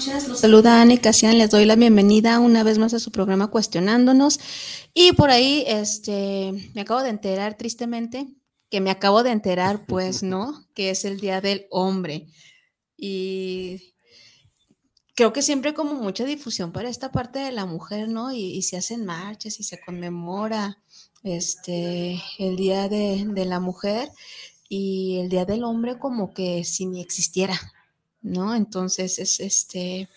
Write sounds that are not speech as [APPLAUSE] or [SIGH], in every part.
saluda Ana Casian, les doy la bienvenida una vez más a su programa Cuestionándonos. Y por ahí, este, me acabo de enterar tristemente, que me acabo de enterar, pues, [LAUGHS] ¿no? Que es el Día del Hombre. Y creo que siempre como mucha difusión para esta parte de la mujer, ¿no? Y, se hacen marchas y se conmemora este, el Día de, de la Mujer y el Día del Hombre como que si ni existiera, ¿no? Entonces, es este,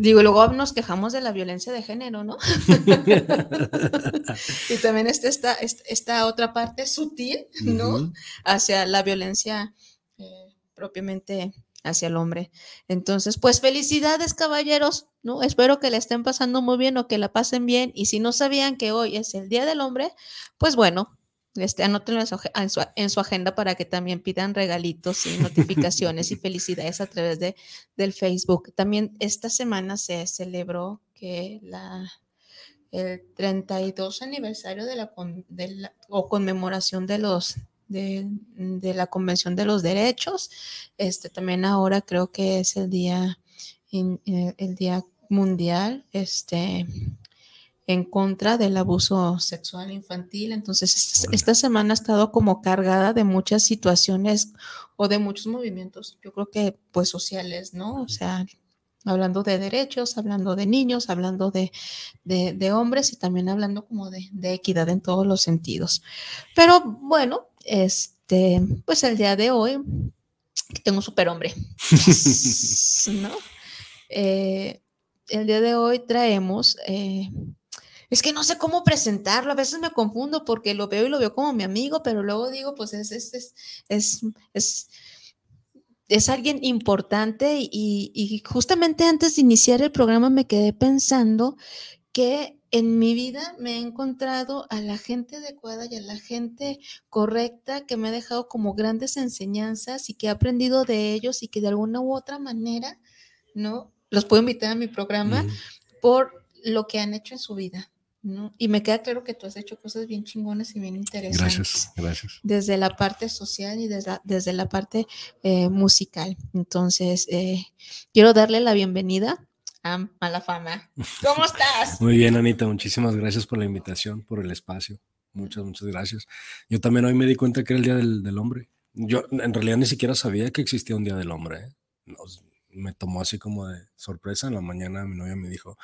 Digo, luego nos quejamos de la violencia de género, ¿no? [LAUGHS] y también está esta, esta, otra parte sutil, ¿no? Hacia la violencia eh, propiamente hacia el hombre. Entonces, pues felicidades, caballeros, ¿no? Espero que le estén pasando muy bien o que la pasen bien. Y si no sabían que hoy es el Día del Hombre, pues bueno, este, anótenlo en su, agenda para que también pidan regalitos y notificaciones y [LAUGHS] felicidades a través de, del Facebook. También esta semana se celebró que la, el 32 aniversario de la, o conmemoración de los de, la Convención de los Derechos. Este también ahora creo que es el día eh, el día mundial este en contra del abuso sexual infantil. Entonces, esta, semana ha estado como cargada de muchas situaciones o de muchos movimientos, yo creo que pues sociales, ¿no? O sea, hablando de derechos, hablando de niños, hablando de, hombres y también hablando como de, equidad en todos los sentidos. Pero bueno, este, pues el día de hoy tengo un superhombre, [LAUGHS] ¿no? Eh, el día de hoy traemos eh, es que no sé cómo presentarlo, a veces me confundo porque lo veo y lo veo como mi amigo, pero luego digo, pues es, es, es, es, es alguien importante y, y, justamente antes de iniciar el programa me quedé pensando que en mi vida me he encontrado a la gente adecuada y a la gente correcta que me ha dejado como grandes enseñanzas y que he aprendido de ellos y que de alguna u otra manera, ¿no? Los puedo invitar a mi programa por lo que han hecho en su vida. Y me queda claro que tú has hecho cosas bien chingonas y bien interesantes. Gracias, gracias. Desde la parte social y desde la, desde la parte eh, musical. Entonces, eh, quiero darle la bienvenida a Mala Fama. [LAUGHS] ¿Cómo estás? Muy bien, Anita. Muchísimas gracias por la invitación, por el espacio. Muchas, muchas gracias. Yo también hoy me di cuenta que era el Día del, Hombre. Yo en realidad ni siquiera sabía que existía un Día del Hombre. ¿eh? me tomó así como de sorpresa. En la mañana mi novia me dijo,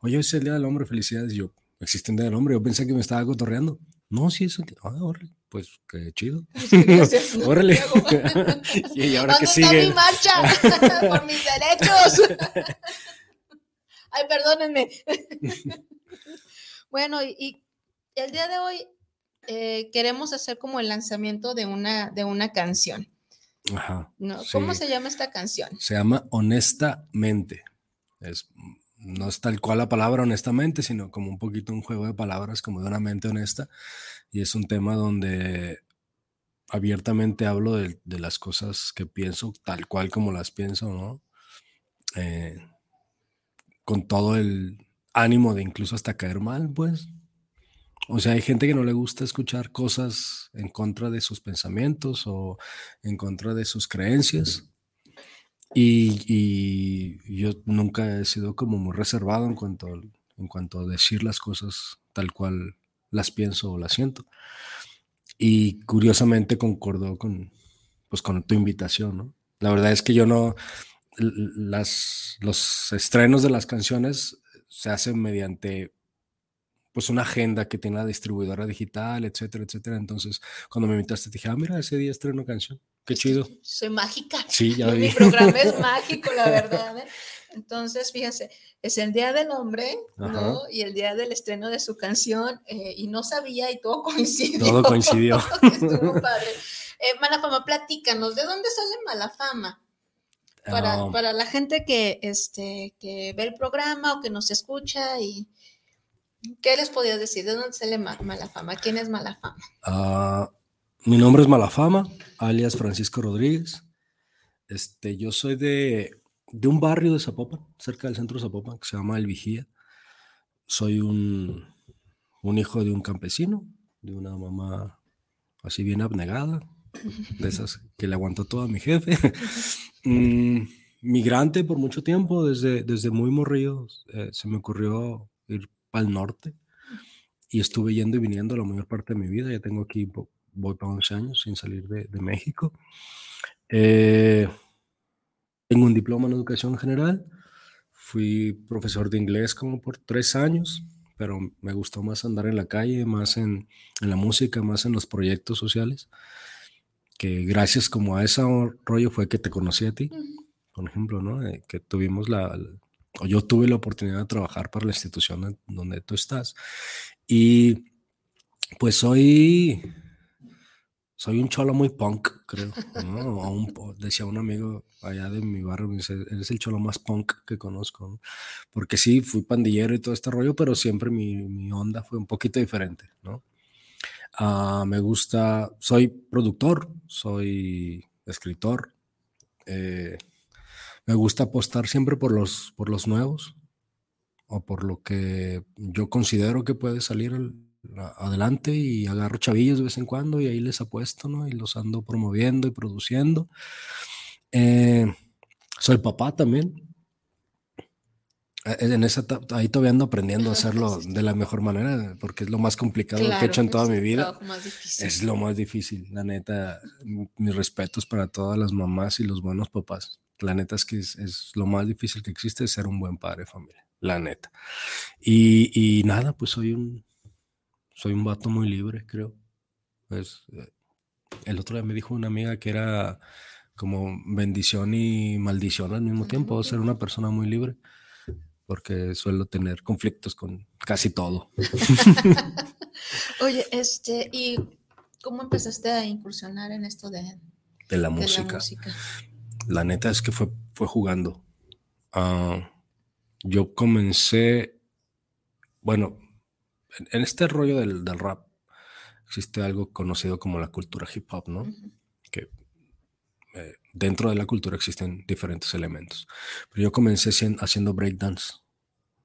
oye, es el Día del Hombre, felicidades. Y yo, existe un día del hombre. Yo pensé que me estaba cotorreando. No, sí, eso. Ah, órale. Pues qué chido. [LAUGHS] Órale. [LAUGHS] y ahora que sigue. mi marcha [LAUGHS] por mis derechos? Ay, perdónenme. bueno, y, el día de hoy eh, queremos hacer como el lanzamiento de una, de una canción. Ajá. ¿no? ¿Cómo se llama esta canción? Se llama Honestamente. Es no es tal cual la palabra honestamente, sino como un poquito un juego de palabras, como de una mente honesta. Y es un tema donde abiertamente hablo de, las cosas que pienso, tal cual como las pienso, ¿no? Eh, con todo el ánimo de incluso hasta caer mal, pues. O sea, hay gente que no le gusta escuchar cosas en contra de sus pensamientos o en contra de sus creencias. Y, yo nunca he sido como muy reservado en cuanto, en cuanto a decir las cosas tal cual las pienso o las siento. Y curiosamente concordó con, pues, con tu invitación, ¿no? La verdad es que yo no, las, los estrenos de las canciones se hacen mediante pues una agenda que tiene la distribuidora digital, etcétera, etcétera. Entonces, cuando me invitaste, dije, ah, mira, ese día estreno canción. Qué chido. Soy mágica. Sí, ya [LAUGHS] vi. Mi programa es [LAUGHS] mágico, la verdad. ¿eh? Entonces, fíjense, es el Día del Hombre, ¿no? Y el día del estreno de su canción, eh, y no sabía y todo [LAUGHS] coincidió. Todo coincidió. Estuvo padre. Eh, Malafama, platícanos, ¿de dónde sale Malafama? Para, Ah, para la gente que, este, que ve el programa o que nos escucha y ¿qué les podías decir? ¿De dónde sale Ma- Malafama? ¿Quién es Malafama? ah, mi nombre es Malafama, alias Francisco Rodríguez. Este, yo soy de, de un barrio de Zapopan, cerca del centro de Zapopan, que se llama El Vigía. Soy un, un hijo de un campesino, de una mamá así bien abnegada, de esas que le aguantó todo a mi jefe. [LAUGHS] Mm, migrante por mucho tiempo, desde, desde muy morrido, eh, se me ocurrió ir para el norte y estuve yendo y viniendo la mayor parte de mi vida. Ya tengo aquí, voy para 11 años sin salir de, de México. Eh, tengo un diploma en educación general. Fui profesor de inglés como por tres años, pero me gustó más andar en la calle, más en, en la música, más en los proyectos sociales. Que gracias como a ese rollo fue que te conocí a ti, por ejemplo, ¿no? Eh, que tuvimos la, o yo tuve la oportunidad de trabajar para la institución donde tú estás. Y pues soy, soy un cholo muy punk, creo. ¿no? O un decía un amigo allá de mi barrio, me dice, eres el cholo más punk que conozco. ¿no? Porque sí, fui pandillero y todo este rollo, pero siempre mi, mi onda fue un poquito diferente, ¿no? Ah, me gusta, soy productor, soy escritor. eh, me gusta apostar siempre por los, por los nuevos o por lo que yo considero que puede salir adelante y agarro chavillos de vez en cuando y ahí les apuesto, ¿no? Y los ando promoviendo y produciendo. Eh, soy papá también. Eh, En esa, ahí todavía ando aprendiendo a hacerlo de la mejor manera, porque es lo más complicado que he hecho en toda es mi vida. Es lo más difícil, la neta. Mis respetos para todas las mamás y los buenos papás. La neta es que es, es lo más difícil que existe es ser un buen padre de familia, la neta. Y, y nada, pues soy un, soy un vato muy libre, creo. Pues el otro día me dijo una amiga que era como bendición y maldición al mismo tiempo, ser una persona muy libre, porque suelo tener conflictos con casi todo. [LAUGHS] Oye, este, ¿y cómo empezaste a incursionar en esto de, de la música. La neta es que fue, fue jugando. Ah, yo comencé, bueno, en, en este rollo del, del rap existe algo conocido como la cultura hip hop, ¿no? Que eh, dentro de la cultura existen diferentes elementos. Pero yo comencé hacien- haciendo breakdance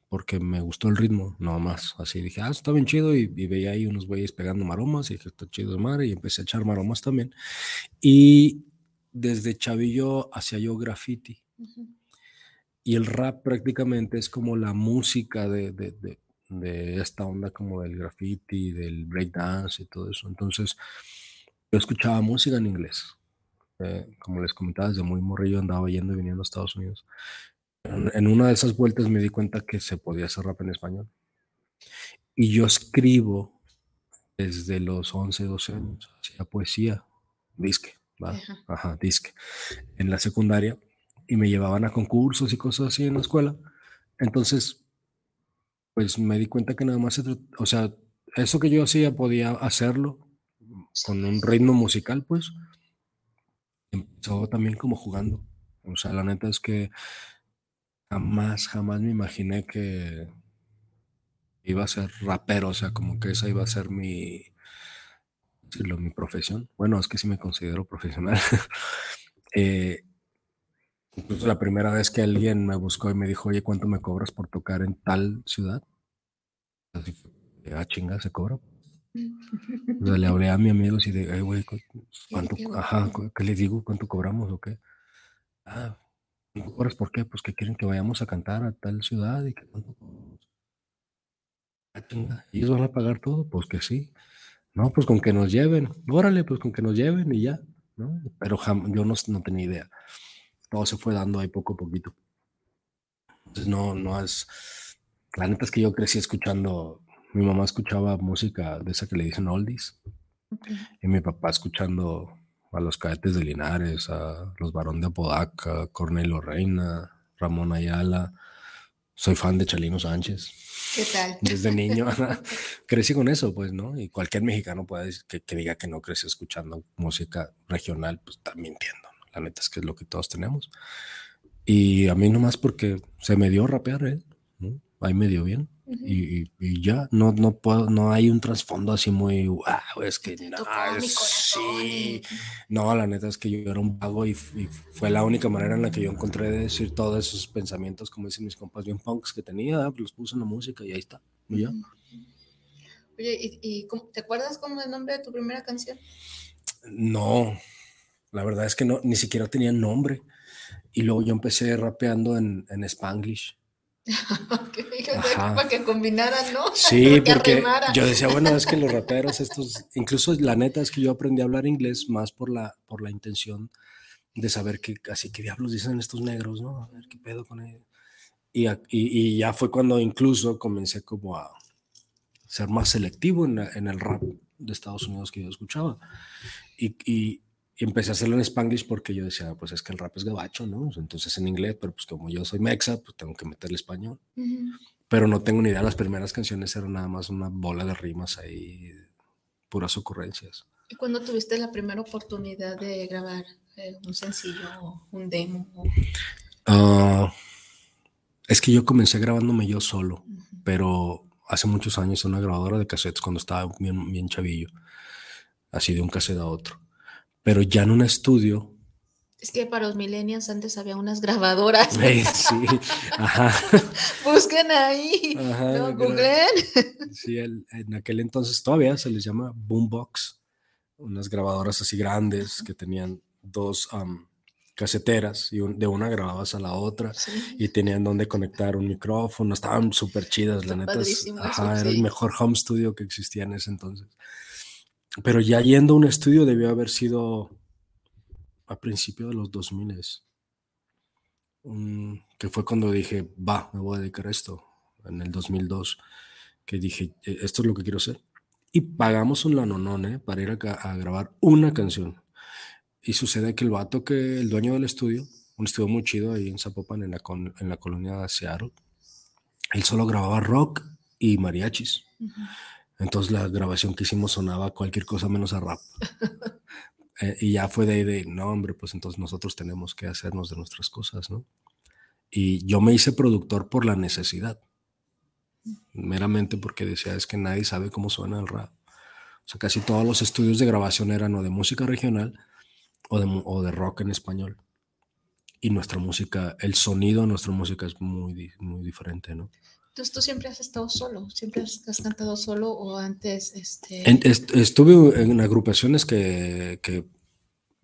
porque me gustó el ritmo, nada más. Así dije, ah, está bien chido. Y, y veía ahí unos güeyes pegando maromas y dije, está chido de madre. Y empecé a echar maromas también. Y desde chavillo hacía yo graffiti. Y el rap prácticamente es como la música de, de, de- de esta onda como del graffiti, del breakdance y todo eso. Entonces, yo escuchaba música en inglés. Eh, como les comentaba, desde muy morrillo andaba yendo y viniendo a Estados Unidos. En, en una de esas vueltas me di cuenta que se podía hacer rap en español. Y yo escribo desde los 11, 12 años. Hacía poesía, disque. Ajá. Ajá, disque. En la secundaria. Y me llevaban a concursos y cosas así en la escuela. Entonces, pues me di cuenta que nada más se o sea, eso que yo hacía podía hacerlo con un ritmo musical, pues. Empezó también como jugando. O sea, la neta es que jamás, jamás me imaginé que iba a ser rapero, o sea, como que esa iba a ser mi, decirlo, mi profesión. Bueno, es que sí me considero profesional. [LAUGHS] Eh, incluso la primera vez que alguien me buscó y me dijo, oye, ¿cuánto me cobras por tocar en tal ciudad? Así ah, chinga, se cobra. [LAUGHS] O sea, le hablé a mi amigo y de, "Ay, güey, ¿cu- ¿cuánto, qué ajá, ¿qué les digo? ¿Cuánto cobramos o qué? Ah, ¿cuánto cobras por qué? Pues que quieren que vayamos a cantar a tal ciudad y que cuánto cobramos. Ah, chinga, ¿Ellos van a pagar todo? Pues que sí. No, pues con que nos lleven. Órale, pues con que nos lleven y ya. ¿no? Pero jam- yo no, no tenía idea. Todo se fue dando ahí poco a poquito. Entonces no, no es... La neta es que yo crecí escuchando Mi mamá escuchaba música de esa que le dicen oldies. Y mi papá escuchando a los cadetes de Linares, a los Barón de Apodaca, Cornelio Reina, Ramón Ayala. Soy fan de Chalino Sánchez. ¿Qué tal? Desde niño [LAUGHS] crecí con eso, pues, ¿no? Y cualquier mexicano puede decir que, que diga que no creció escuchando música regional, pues está mintiendo. ¿no? La neta es que es lo que todos tenemos. Y a mí nomás porque se me dio rapear, ¿eh? ¿no? Ahí me dio bien. Y, y- y ya, no, no puedo, no hay un trasfondo así muy, wow, es que no, es- sí. No, la neta es que yo era un vago y, fue la única manera en la que yo encontré de decir todos esos pensamientos, como dicen mis compas, bien punks que tenía, ah, los puse en la música y ahí está. Y ya. Oye, ¿y, te acuerdas cómo es el nombre de tu primera canción? No, la verdad es que no, ni siquiera tenía nombre. Y luego yo empecé rapeando en, en Spanglish. [LAUGHS] Que para que combinaran, ¿no? Sí, [LAUGHS] Que porque yo decía, bueno, es que los [LAUGHS] raperos estos, incluso la neta es que yo aprendí a hablar inglés más por la, por la intención de saber qué, así qué diablos dicen estos negros, ¿no? A ver qué pedo con ellos. Y, y, y ya fue cuando incluso comencé como a ser más selectivo en, en el rap de Estados Unidos que yo escuchaba. Y, y- y empecé a hacerlo en Spanglish porque yo decía, pues es que el rap es gabacho, ¿no? Entonces en inglés, pero pues como yo soy mexa, pues tengo que meterle español Ujú. pero no tengo ni idea. Las primeras canciones eran nada más una bola de rimas ahí, puras ocurrencias. ¿Y cuándo tuviste la primera oportunidad de grabar eh, un sencillo o un demo? o- Ah, es que yo comencé grabándome yo solo, pero hace muchos años en una grabadora de cassettes cuando estaba bien, bien chavillo, así de un cassette a otro. Pero ya en un estudio, Es que para los millennials antes había unas grabadoras. [LAUGHS] eh, sí, ajá, [LAUGHS] Busquen ahí. Ajá, no, googleen. [LAUGHS] sí, el- en aquel entonces todavía se les llama boombox, unas grabadoras así grandes que tenían dos am, caseteras y un- de una grababas a la otra Sí. y tenían donde conectar un micrófono, estaban súper chidas, la Está neta. es- ajá, era el sí. mejor home studio que existía en ese entonces. Pero ya yendo a un estudio debió haber sido a principios de los 2000 mm, que fue cuando dije, va, me voy a dedicar a esto, en el 2002, que dije, "Eh, esto es lo que quiero hacer. Y pagamos un lanonón ¿eh? para ir a, a grabar una canción. Y sucede que el vato, que el dueño del estudio, un estudio muy chido ahí en Zapopan, en la, con- en la colonia de Seattle, él solo grababa rock y mariachis. Entonces la grabación que hicimos sonaba cualquier cosa menos a rap. [LAUGHS] Eh, y ya fue de, ahí de, no, hombre, pues entonces nosotros tenemos que hacernos de nuestras cosas, ¿no? Y yo me hice productor por la necesidad, meramente porque decía, es que nadie sabe cómo suena el rap. O sea, casi todos los estudios de grabación eran o de música regional o de, mu- o de rock en español. Y nuestra música, el sonido de nuestra música es muy, muy diferente, ¿no? Entonces tú siempre has estado solo, siempre has, has cantado solo o antes, este, En- est- estuve en agrupaciones que, que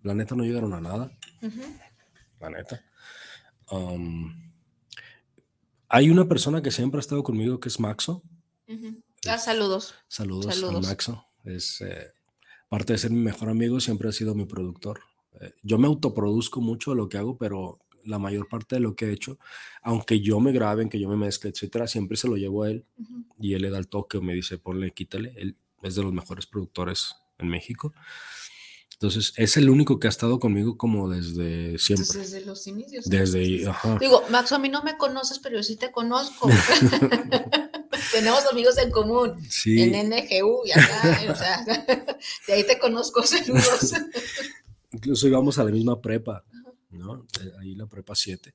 la neta no llegaron a nada, la neta. Um, hay una persona que siempre ha estado conmigo que es Maxo. ujú. Ah, saludos. Saludos, Saludos. a Maxo. Es, eh, aparte de ser mi mejor amigo, siempre ha sido mi productor. Eh, yo me autoproduzco mucho de lo que hago, pero la mayor parte de lo que he hecho, aunque yo me grabe, que yo me mezcle, etcétera, siempre se lo llevo a él Ujú. y él le da el toque o me dice, ponle, quítale. Él es de los mejores productores en México. Entonces, es el único que ha estado conmigo como desde siempre. Entonces, desde los inicios. Desde, ajá. Digo, Max, a mí no me conoces, pero yo sí te conozco. [LAUGHS] [LAUGHS] Tenemos amigos en común. Sí, En NGU y acá, o sea, [LAUGHS] de ahí te conozco, saludos. incluso íbamos a la misma prepa, ¿no? Eh, Ahí la prepa 7.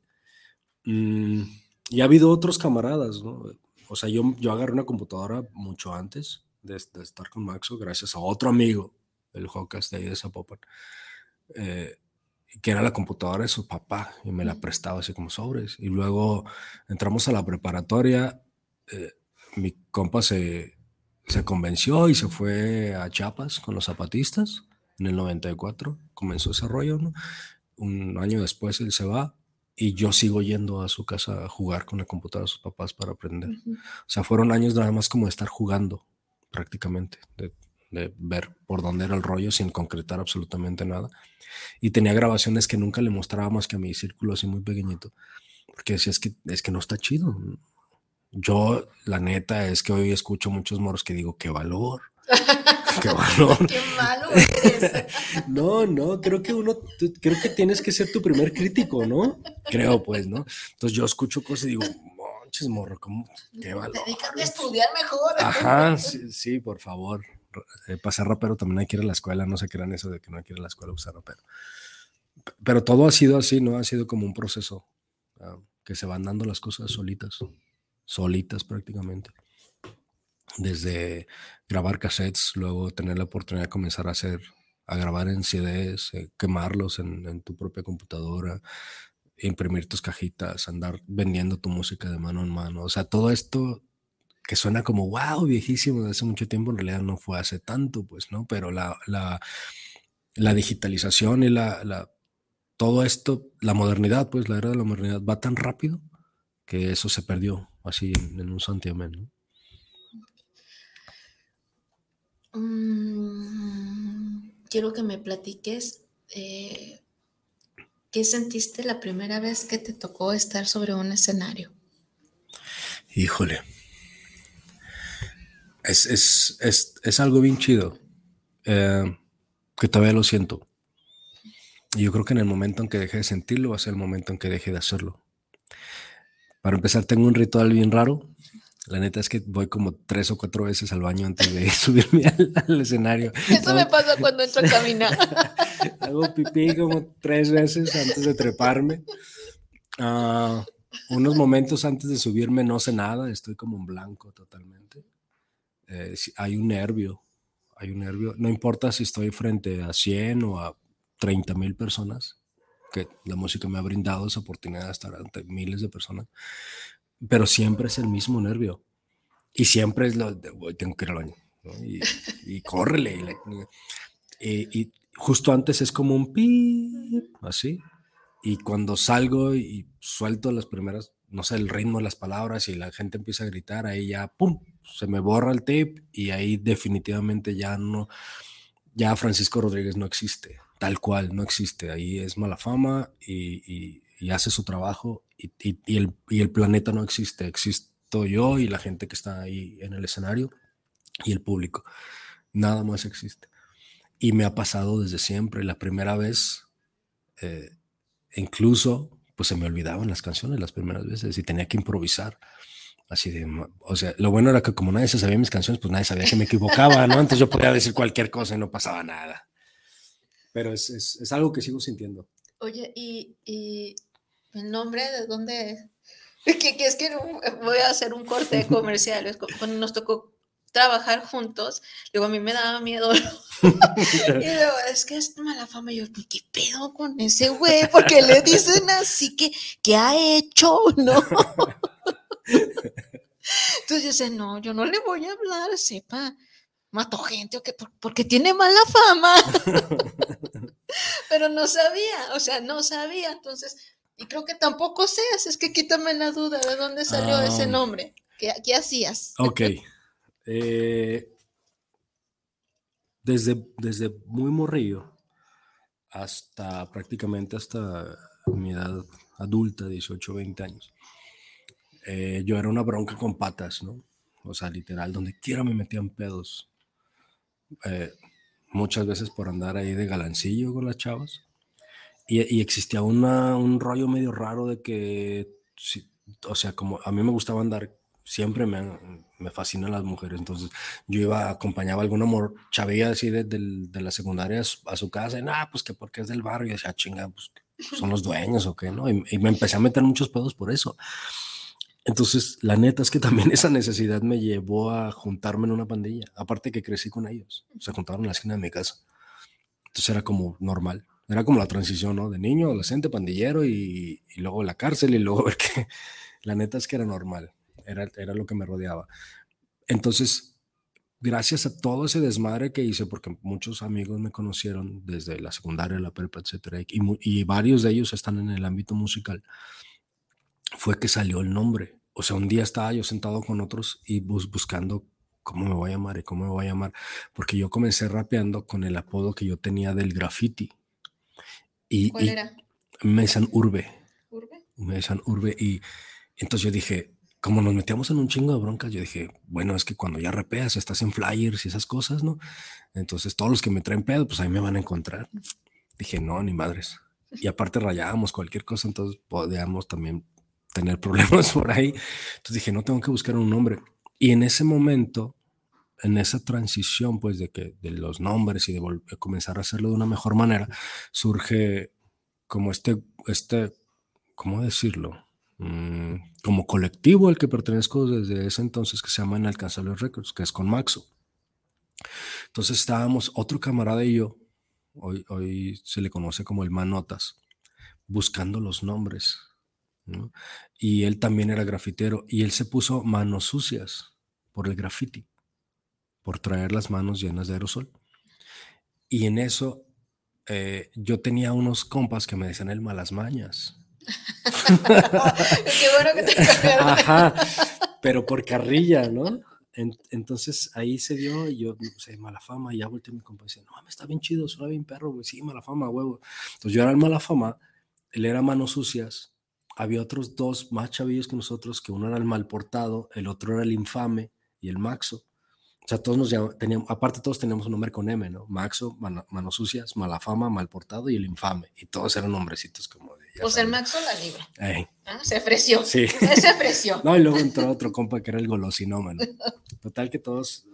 Mm, y ha habido otros camaradas, ¿no? O sea, yo, yo agarré una computadora mucho antes de, de estar con Maxo, gracias a otro amigo, el Jocas de ahí de Zapopan, eh, que era la computadora de su papá y me la prestaba así como sobres. Y luego entramos a la preparatoria, eh, mi compa se, se convenció y se fue a Chiapas con los zapatistas en el 94, comenzó ese rollo, ¿no? Un año después él se va y yo sigo yendo a su casa a jugar con la computadora de sus papás para aprender. Ujú. O sea, fueron años nada más como de estar jugando prácticamente, de, de ver por dónde era el rollo sin concretar absolutamente nada. Y tenía grabaciones que nunca le mostraba más que a mi círculo así muy pequeñito, porque decía, es que, es que no está chido. Yo, la neta, es que hoy escucho muchos moros que digo, qué valor. [LAUGHS] qué valor. Qué malo eres. [LAUGHS] No, no, creo que uno, creo que tienes que ser tu primer crítico, ¿no? Creo, pues, ¿no? Entonces yo escucho cosas y digo, monches, morro, ¿cómo? Qué valor. Dedícate a estudiar mejor. Ajá, sí, sí, por favor. Eh, para ser rapero también hay que ir a la escuela, no se crean eso de que no hay que ir a la escuela a ser rapero. Pero todo ha sido así, ¿no? Ha sido como un proceso ah, que se van dando las cosas solitas, solitas prácticamente. Desde grabar cassettes, luego tener la oportunidad de comenzar a hacer, a grabar en CDs, eh, quemarlos en, tu propia computadora, imprimir tus cajitas, andar vendiendo tu música de mano en mano. O sea, todo esto que suena como wow, viejísimo de hace mucho tiempo, en realidad no fue hace tanto, pues, ¿no? Pero la, la, la digitalización y la, la, todo esto, la modernidad, pues, la era de la modernidad va tan rápido que eso se perdió así en, en un santiamén, ¿no? Mm, quiero que me platiques eh, qué sentiste la primera vez que te tocó estar sobre un escenario. Híjole. Es, es, es, es algo bien chido. eh, que todavía lo siento. Y yo creo que en el momento en que deje de sentirlo va a ser el momento en que deje de hacerlo. Para empezar, tengo un ritual bien raro. La neta es que voy como tres o cuatro veces al baño antes de [LAUGHS] subirme al, al escenario. Eso me pasa cuando entro a [LAUGHS] caminar. Hago pipí como tres veces antes de treparme. Ah, unos momentos antes de subirme no sé nada, estoy como en blanco totalmente. Eh, hay un nervio, hay un nervio. No importa si estoy frente a 100 o a 30 mil personas, que la música me ha brindado esa oportunidad de estar ante miles de personas, pero siempre es el mismo nervio. Y siempre es lo de, "Uy, tengo que ir al baño. Y, y córrele. Y, la- y- justo antes es como un pi, así. Y cuando salgo y suelto las primeras, no sé, el ritmo de las palabras y la gente empieza a gritar, ahí ya, ¡pum! Se me borra el tape y ahí definitivamente ya no, ya Francisco Rodríguez no existe, tal cual, no existe. Ahí es mala fama y hace su trabajo y, y- el, y el planeta no existe. Existo yo y la gente que está ahí en el escenario y el público. Nada más existe. Y me ha pasado desde siempre. La primera vez, eh, incluso, pues se me olvidaban las canciones las primeras veces y tenía que improvisar. Así de, o sea, lo bueno era que como nadie se sabía mis canciones, pues nadie sabía que me equivocaba, ¿no? Entonces yo podía decir cualquier cosa y no pasaba nada. Pero es, es, es algo que sigo sintiendo. Oye, ¿y, y el nombre de dónde? Que, que es que voy a hacer un corte de comerciales. [LAUGHS] cu- Cuando nos tocó trabajar juntos, digo, a mí me daba miedo. [LAUGHS] y luego, es que es mala fama. Y yo, "Pues, ¿qué pedo con ese güey? Porque le dicen así que, ¿qué ha hecho? ¿No? [LAUGHS] Entonces yo no, yo no le voy a hablar, sepa, mató gente o qué, Por- porque tiene mala fama. Pero no sabía, o sea, no sabía. Entonces, y creo que tampoco sé, así es que quítame la duda de dónde salió ese Ah. nombre. ¿Qué, qué hacías? Ok. Eh, desde, desde muy morrillo hasta prácticamente hasta mi edad adulta, 18, 20 años, eh, yo era una bronca con patas, ¿no? O sea, literal, donde quiera me metían pedos. Eh, muchas veces por andar ahí de galancillo con las chavas. Y, existía una, un rollo medio raro de que, sí, o sea, como a mí me gustaba andar, siempre me, me fascinan las mujeres, entonces yo iba, acompañaba a alguna chavilla así de, de la secundaria a su, casa, y nada, pues que porque es del barrio, y decía, "Ah, chinga, pues son los dueños o qué, ¿no? Y, y me empecé a meter muchos pedos por eso. Entonces, la neta es que también [LAUGHS] esa necesidad me llevó a juntarme en una pandilla, aparte que crecí con ellos, se juntaron en la esquina de mi casa. Entonces era como normal. Era como la transición, ¿no? De niño, adolescente, pandillero y, y luego la cárcel y luego [LAUGHS] ver que la neta es que era normal. Era, era lo que me rodeaba. Entonces, gracias a todo ese desmadre que hice, porque muchos amigos me conocieron desde la secundaria, la prepa, etcétera, y, y varios de ellos están en el ámbito musical, fue que salió el nombre. O sea, un día estaba yo sentado con otros y bus- buscando cómo me voy a llamar y cómo me voy a llamar, porque yo comencé rapeando con el apodo que yo tenía del graffiti. Y, ¿Cuál y era? Urbe, ¿Urbe? me decían Urbe, y entonces yo dije, como nos metíamos en un chingo de broncas, yo dije, bueno, es que cuando ya repeas, estás en flyers y esas cosas, ¿no? Entonces todos los que me traen pedo, pues ahí me van a encontrar. Dije, no, ni madres. Y aparte rayábamos cualquier cosa, entonces podíamos también tener [LAUGHS] problemas por ahí. Entonces dije, no tengo que buscar un nombre. Y en ese momento, en esa transición, pues de que de los nombres y de, comenzar a hacerlo de una mejor manera, surge como este, este, ¿cómo decirlo? Mm, como colectivo al que pertenezco desde ese entonces que se llama Inalcanzables Records, que es con Maxo. Entonces estábamos, otro camarada y yo, hoy, hoy se le conoce como el Manotas, buscando los nombres. Y él también era grafitero y él se puso manos sucias por el graffiti, por traer las manos llenas de aerosol. Y en eso eh, yo tenía unos compas que me decían el malas mañas. [LAUGHS] Qué bueno que te Ajá, pero por carrilla, ¿no? entonces ahí se dio y yo, no sé, mala fama, y ya volteé a mi compa y decía, no, me está bien chido, suena bien perro, güey, sí, mala fama, huevo. Entonces yo era el mala fama, él era manos sucias, había otros dos más chavillos que nosotros, que uno era el mal portado, el otro era el infame y el maxo. O sea, todos nos llaman, teníamos, aparte todos teníamos un nombre con M, ¿no? Maxo, Manos Sucias, Mala Fama, Mal Portado y el Infame. Y todos eran nombrecitos como de... Pues el Maxo la libra. Ah, se ofreció. Sí. [LAUGHS] Se ofreció. no, y luego entró otro compa que era el golosinómano. Total que todos...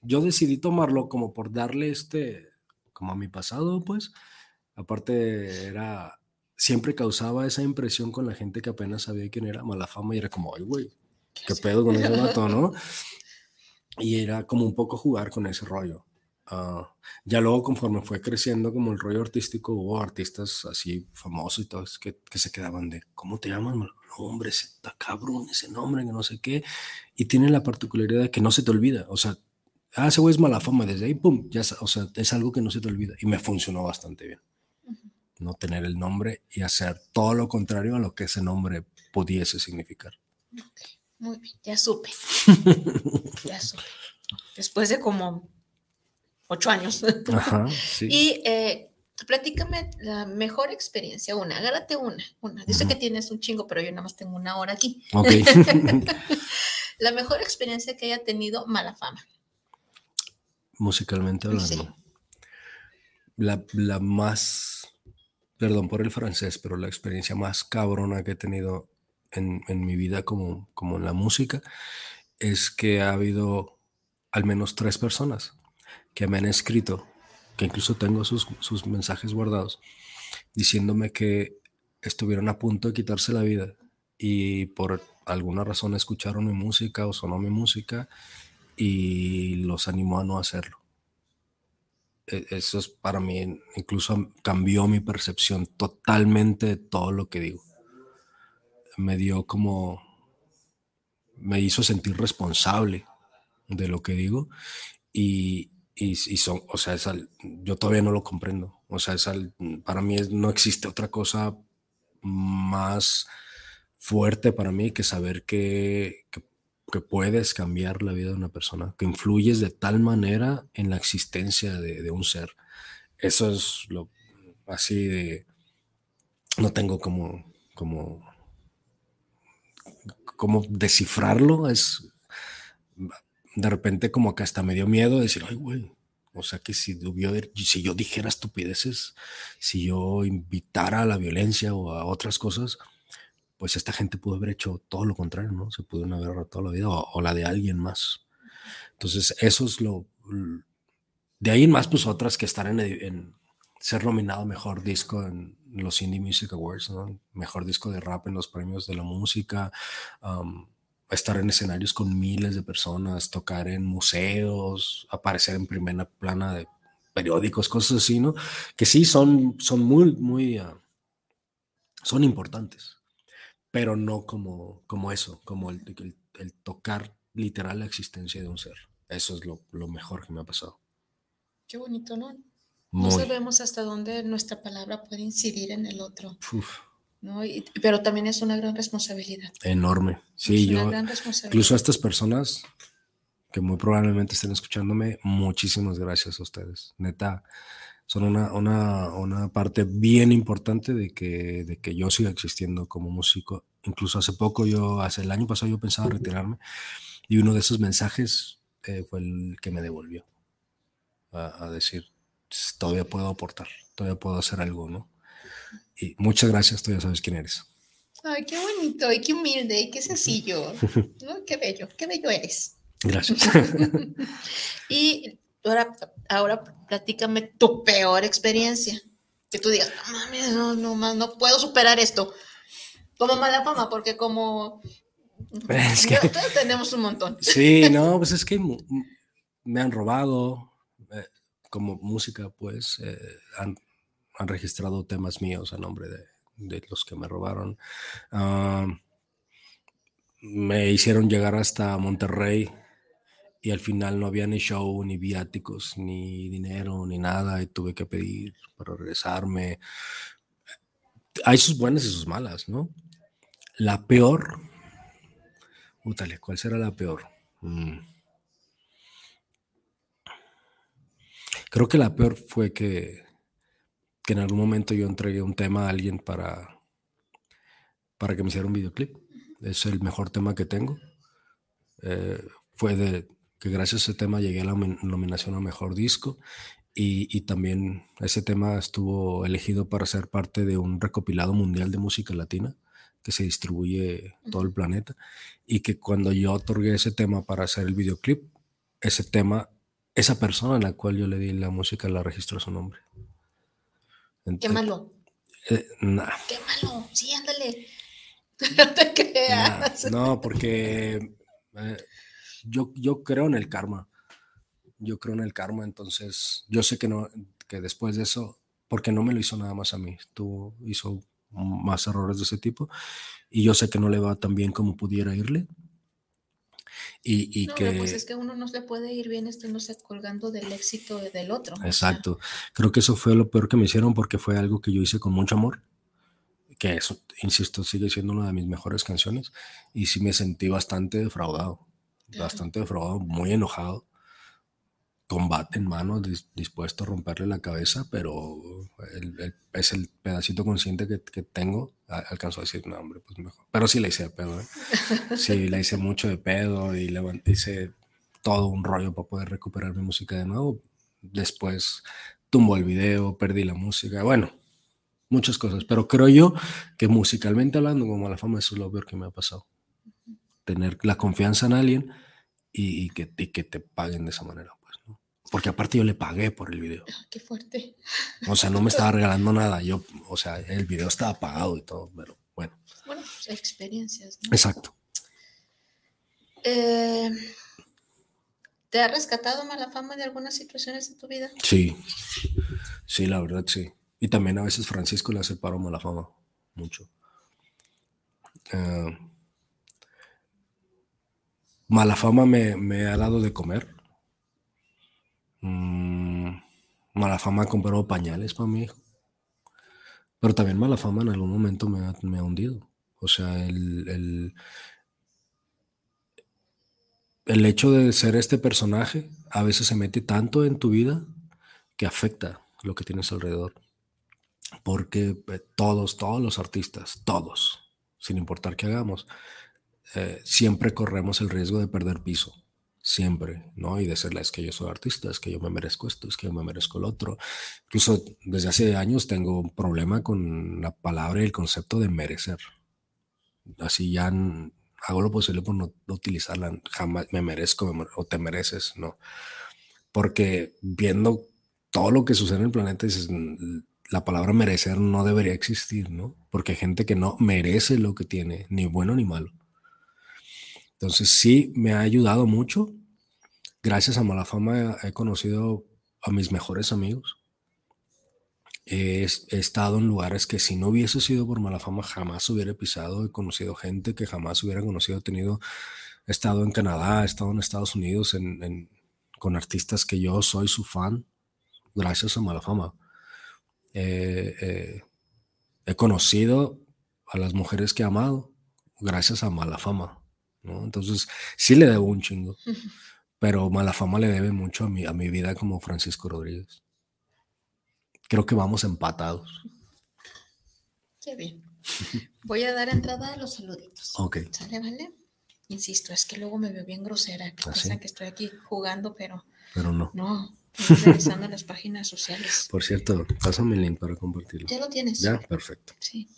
Yo decidí tomarlo como por darle este... Como a mi pasado, pues. Aparte era... Siempre causaba esa impresión con la gente que apenas sabía quién era Mala Fama y era como, ay, güey, qué pedo con ese vato, ¿no? [LAUGHS] Y era como un poco jugar con ese rollo. Ah, ya luego, conforme fue creciendo como el rollo artístico, hubo artistas así famosos y todos que, que se quedaban de, ¿cómo te llamas? No, hombre, está cabrón ese nombre, que no sé qué. Y tiene la particularidad de que no se te olvida. O sea, ah, ese güey es mala fama. Desde ahí, pum, ya, o sea, es algo que no se te olvida. Y me funcionó bastante bien. No tener el nombre y hacer todo lo contrario a lo que ese nombre pudiese significar. Muy bien, ya supe. [LAUGHS] ya supe. Después de como ocho años. Ajá, sí. Y eh, platícame la mejor experiencia, una, agárrate una, una. Dice que tienes un chingo, pero yo nada más tengo una hora aquí. Ok. [LAUGHS] la mejor experiencia que haya tenido mala fama. Musicalmente hablando. La, la más, perdón por el francés, pero la experiencia más cabrona que he tenido en, mi vida como, como en la música es que ha habido al menos tres personas que me han escrito, que incluso tengo sus, sus mensajes guardados, diciéndome que estuvieron a punto de quitarse la vida y por alguna razón escucharon mi música o sonó mi música y los animó a no hacerlo. E, eso es para mí, incluso cambió mi percepción totalmente de todo lo que digo me dio como, me hizo sentir responsable de lo que digo y, y, son, o sea, yo todavía no lo comprendo. O sea, es para mí no existe otra cosa más fuerte para mí que saber que, que, puedes cambiar la vida de una persona, que influyes de tal manera en la existencia de, de un ser. Eso es lo así de, no tengo como, como cómo descifrarlo, es de repente como que hasta me dio miedo decir, ay, güey, o sea que si, si yo dijera estupideces, si yo invitara a la violencia o a otras cosas, pues esta gente pudo haber hecho todo lo contrario, ¿no? Se pudieron haber toda la vida o, la de alguien más. Entonces, eso es lo... De ahí en más, pues otras que están en, ser nominado mejor disco en los Indie Music Awards, mejor disco de rap en los premios de la música, estar en escenarios con miles de personas, tocar en museos, aparecer en primera plana de periódicos, cosas así, ¿no? Que sí son, son muy, muy, ah, son importantes, pero no como, como eso, como el, el, tocar literal la existencia de un ser. Eso es lo, lo mejor que me ha pasado. Qué bonito, ¿no? No sabemos hasta dónde nuestra palabra puede incidir en el otro. ¿no? pero también es una gran responsabilidad. Enorme. Sí, yo. Incluso a estas personas que muy probablemente estén escuchándome, muchísimas gracias a ustedes. Neta, son una, una, una, parte bien importante de que, de que yo siga existiendo como músico. Incluso hace poco, yo, hace el año pasado, yo pensaba retirarme y uno de esos mensajes eh, fue el que me devolvió a, a, decir, todavía puedo aportar, todavía puedo hacer algo, ¿no? Y muchas gracias, tú ya sabes quién eres. Ay, qué bonito, y qué humilde, y qué sencillo. [LAUGHS] ¿no? Qué bello, qué bello eres. Gracias. [LAUGHS] y ahora, ahora platícame tu peor experiencia. Que tú digas, no mames, no, no, no puedo superar esto. Como mala fama, porque como [LAUGHS] es que, tenemos un montón. Sí, no, pues es que me han robado, como música, pues, eh, han, registrado temas míos a nombre de, los que me robaron. Uh, me hicieron llegar hasta Monterrey y al final no había ni show, ni viáticos, ni dinero, ni nada, y tuve que pedir para regresarme. Hay sus buenas y sus malas, ¿no? La peor, útale, ¿cuál será la peor? Mm. Creo que la peor fue que, que en algún momento yo entregué un tema a alguien para, para que me hiciera un videoclip. Es el mejor tema que tengo. Eh, fue de que gracias a ese tema llegué a la nominación a Mejor Disco y, también ese tema estuvo elegido para ser parte de un recopilado mundial de música latina que se distribuye todo el planeta y que cuando yo otorgué ese tema para hacer el videoclip, ese tema, esa persona a la cual yo le di la música la registró su nombre. Qué malo. Eh, Qué malo. Sí, ándale. [LAUGHS] No te creas. no, porque eh, yo, yo creo en el karma. Yo creo en el karma, entonces yo sé que no, que después de eso, porque no me lo hizo nada más a mí, tú hizo más errores de ese tipo y yo sé que no le va tan bien como pudiera irle. Y, y no, que... Pues es que uno no se puede ir bien estando colgando del éxito del otro. Exacto. Creo que eso fue lo peor que me hicieron porque fue algo que yo hice con mucho amor, que eso, insisto, sigue siendo una de mis mejores canciones y sí me sentí bastante defraudado bastante defraudado, muy enojado, combate en mano, dispuesto a romperle la cabeza, pero es el pedacito consciente que, que tengo. alcanzó a decir, no, hombre, pues mejor. Pero sí le hice de pedo, ¿eh? Sí, le hice mucho de pedo y le hice todo un rollo para poder recuperar mi música de nuevo. Después tumbó el video, perdí la música, bueno, muchas cosas. Pero creo yo que musicalmente hablando, como la fama, eso es lo peor que me ha pasado tener la confianza en alguien y, que, que, te paguen de esa manera. Porque aparte yo le pagué por el video. Ah, qué fuerte. O sea, no me [LAUGHS] estaba regalando nada. Yo, o sea, el video estaba pagado y todo, pero bueno. Bueno, pues, experiencias, ¿no? Exacto. Eh, ¿Te ha rescatado mala fama de algunas situaciones de tu vida? Sí, sí, la verdad, sí. Y también a veces Francisco le hace paro mala fama, mucho. Eh, Mala fama me, ha dado de comer. Mm, mala fama comprado pañales para mi hijo. Pero también mala fama en algún momento me ha, me ha hundido. O sea, el, el, el, hecho de ser este personaje a veces se mete tanto en tu vida que afecta lo que tienes alrededor. Porque eh, todos, todos los artistas, todos, sin importar qué hagamos, eh, siempre corremos el riesgo de perder piso, siempre, ¿no? Y decirle, es que yo soy artista, es que yo me merezco esto, es que yo me merezco el otro. Incluso desde hace años tengo un problema con la palabra y el concepto de merecer. Así ya hago lo posible por no, utilizarla, jamás me merezco o te mereces, ¿no? Porque viendo todo lo que sucede en el planeta, dices, la palabra merecer no debería existir, ¿no? Porque hay gente que no merece lo que tiene, ni bueno ni malo. Entonces sí me ha ayudado mucho. Gracias a Malafama he conocido a mis mejores amigos. He, estado en lugares que si no hubiese sido por Malafama jamás hubiera pisado. He conocido gente que jamás hubiera conocido. He tenido, estado en Canadá, he estado en Estados Unidos con artistas que yo soy su fan. Gracias a Malafama. he conocido a las mujeres que he amado gracias a Malafama. Entonces, sí le debo un chingo, pero mala fama le debe mucho a mi, a mi vida como Francisco Rodríguez. creo que vamos empatados. Qué bien. Voy a dar entrada a los saluditos. Ok. ¿Sale, vale? Insisto, es que luego me veo bien grosera. Que ¿Ah, sí? que estoy aquí jugando, pero Pero no. no. Revisando [LAUGHS] las páginas sociales. Por cierto, pásame el link para compartirlo. Ya lo tienes. Ya, perfecto. Sí.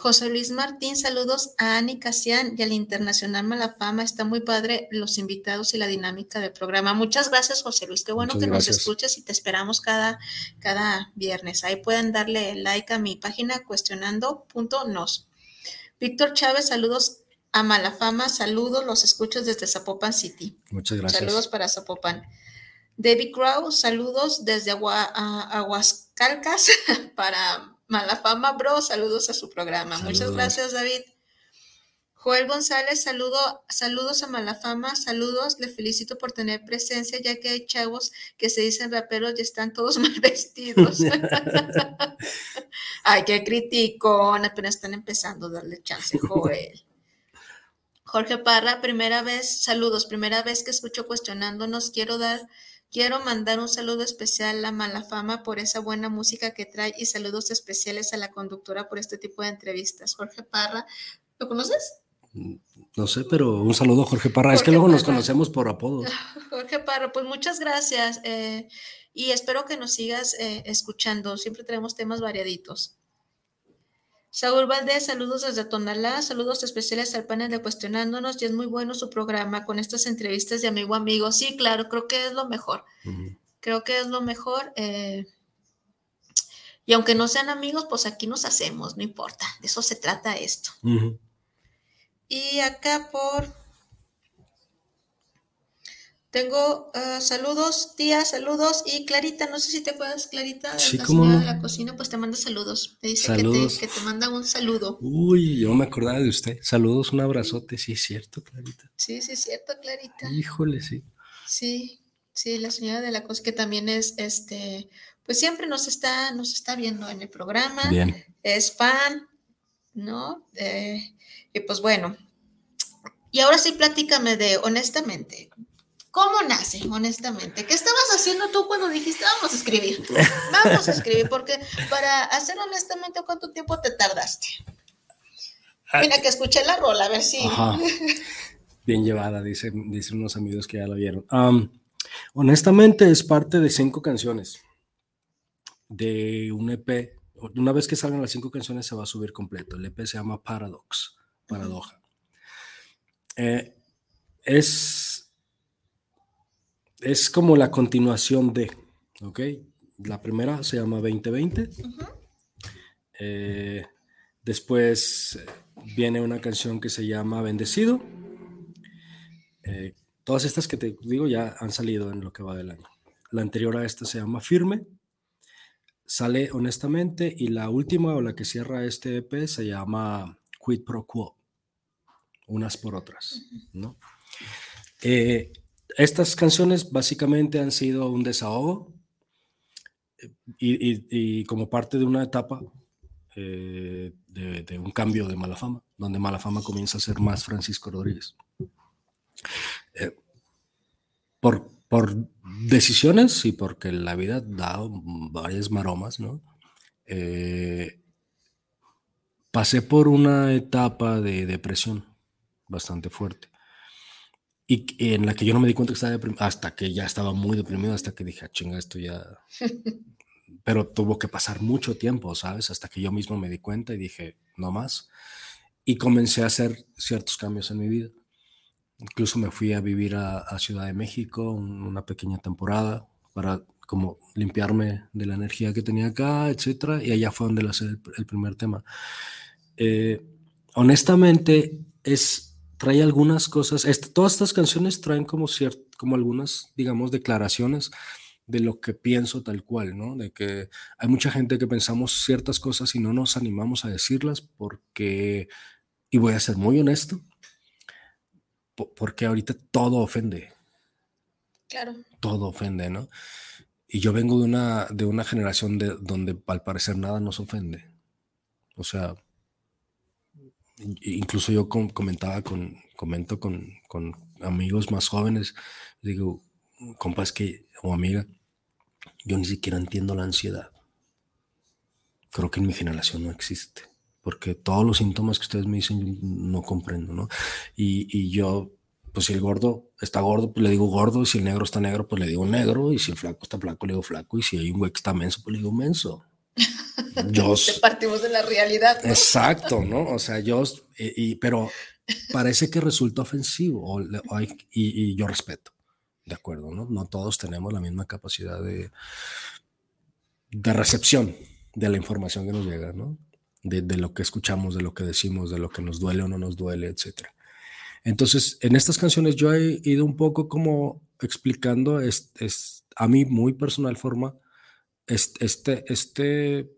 José Luis Martín, saludos a Ani Casian y al Internacional Malafama. Está muy padre los invitados y la dinámica del programa. Muchas gracias, José Luis. Qué bueno Muchas que gracias. nos escuches y te esperamos cada, cada viernes. Ahí pueden darle like a mi página cuestionando.nos. Víctor Chávez, saludos a Malafama. Saludos, los escucho desde Zapopan City. Muchas gracias. Saludos para Zapopan. David Crow, saludos desde Agua- Aguascalcas [LAUGHS] para Malafama Bro, saludos a su programa. Muchas gracias, David. Joel González, saludo, saludos a Malafama, saludos, le felicito por tener presencia, ya que hay chavos que se dicen raperos y están todos [LAUGHS] mal vestidos. [LAUGHS] Ay, qué criticón, apenas están empezando a darle chance, Joel. Jorge Parra, primera vez, saludos, primera vez que escucho cuestionándonos, quiero dar, quiero mandar un saludo especial a Malafama por esa buena música que trae y saludos especiales a la conductora por este tipo de entrevistas. Jorge Parra, ¿lo conoces? No sé, pero un saludo, Jorge Parra. es que luego nos conocemos por apodos. [LAUGHS] Jorge Parra, pues muchas gracias eh, y espero que nos sigas eh, escuchando. Siempre tenemos temas variaditos. Saúl Valdés, saludos desde Tonalá, saludos especiales al panel de Cuestionándonos y es muy bueno su programa con estas entrevistas de amigo a amigo. Sí, claro, creo que es lo mejor. Creo que es lo mejor. eh, y aunque no sean amigos, pues aquí nos hacemos, no importa. De eso se trata esto. Y acá por... Tengo ah, saludos, tía, saludos. Y Clarita, no sé si te acuerdas, Clarita, Sí, la cómo señora no. de la cocina, pues te manda saludos. Te dice que Saludos. te, que te manda un saludo. Uy, yo me acordaba de usted. Saludos, un abrazote. Sí, es cierto, Clarita. Sí, sí, es cierto, Clarita. Híjole, sí. Sí, sí, la señora de la cocina, que también es, este, pues siempre nos está, nos está viendo en el programa. Bien. es fan, ¿no? Eh, y pues bueno, y ahora sí platícame de, honestamente, ¿cómo nace, honestamente? ¿Qué estabas haciendo tú cuando dijiste, vamos a escribir? Vamos a escribir, porque para hacer honestamente, ¿cuánto tiempo te tardaste? Mira, que escuché la rola, a ver si... Ajá. [LAUGHS] Bien llevada, dicen, dicen unos amigos que ya la vieron. Am, honestamente, es parte de cinco canciones de un EP. Una vez que salgan las cinco canciones, se va a subir completo. El EP se llama Paradox, Paradoja. Eh, es, es como la continuación de, ¿ok? La primera se llama 2020. Ujú. Eh, después viene una canción que se llama Bendecido. Eh, todas estas que te digo ya han salido en lo que va del año. La anterior a esta se llama Firme. Sale honestamente y la última o la que cierra este EP se llama Quid Pro Quo. Unas por otras, ¿no? Eh, estas canciones básicamente han sido un desahogo eh, y, como parte de una etapa eh, de, un cambio de mala fama, donde mala fama comienza a ser más Francisco Rodríguez. Eh, por, decisiones y porque la vida ha varias maromas, ¿no? Pasé por una etapa de depresión bastante fuerte. Y en la que yo no me di cuenta que estaba deprimido, hasta que ya estaba muy deprimido, hasta que dije, "Ah, chinga, esto ya... [LAUGHS] Pero tuvo que pasar mucho tiempo, ¿sabes? Hasta que yo mismo me di cuenta y dije, no más. Y comencé a hacer ciertos cambios en mi vida. Incluso me fui a vivir a, a Ciudad de México un- una pequeña temporada para como limpiarme de la energía que tenía acá, etcétera. Y allá fue donde lancé el, el primer tema. Eh, honestamente, es, trae algunas cosas. todas estas canciones traen como, ciert, como algunas, digamos, declaraciones de lo que pienso tal cual, ¿no? De que hay mucha gente que pensamos ciertas cosas y no nos animamos a decirlas porque, y voy a ser muy honesto, po- porque ahorita todo ofende, Claro. todo ofende, ¿no? Y yo vengo de una, de una generación de, donde al parecer nada nos ofende. O sea, incluso yo com- comentaba con, comento con, con amigos más jóvenes, digo, compa, es que, o amiga, yo ni siquiera entiendo la ansiedad. creo que en mi generación no existe, porque todos los síntomas que ustedes me dicen no comprendo, ¿no? Y, y yo, pues si el gordo está gordo, pues le digo gordo, y si el negro está negro, pues le digo negro, y si el flaco está flaco, le digo flaco, y si hay un güey que está menso, pues le digo menso. Yo, [LAUGHS] partimos de la realidad. Exacto, [LAUGHS] ¿no? O sea, yo, y, pero parece que resulta ofensivo, y, y yo respeto, ¿de acuerdo? ¿no? no todos tenemos la misma capacidad de, de recepción de la información que nos llega, ¿no? De, de, lo que escuchamos, de lo que decimos, de lo que nos duele o no nos duele, etc. Entonces, en estas canciones yo he ido un poco como explicando, es, es a mí muy personal forma, este, este, este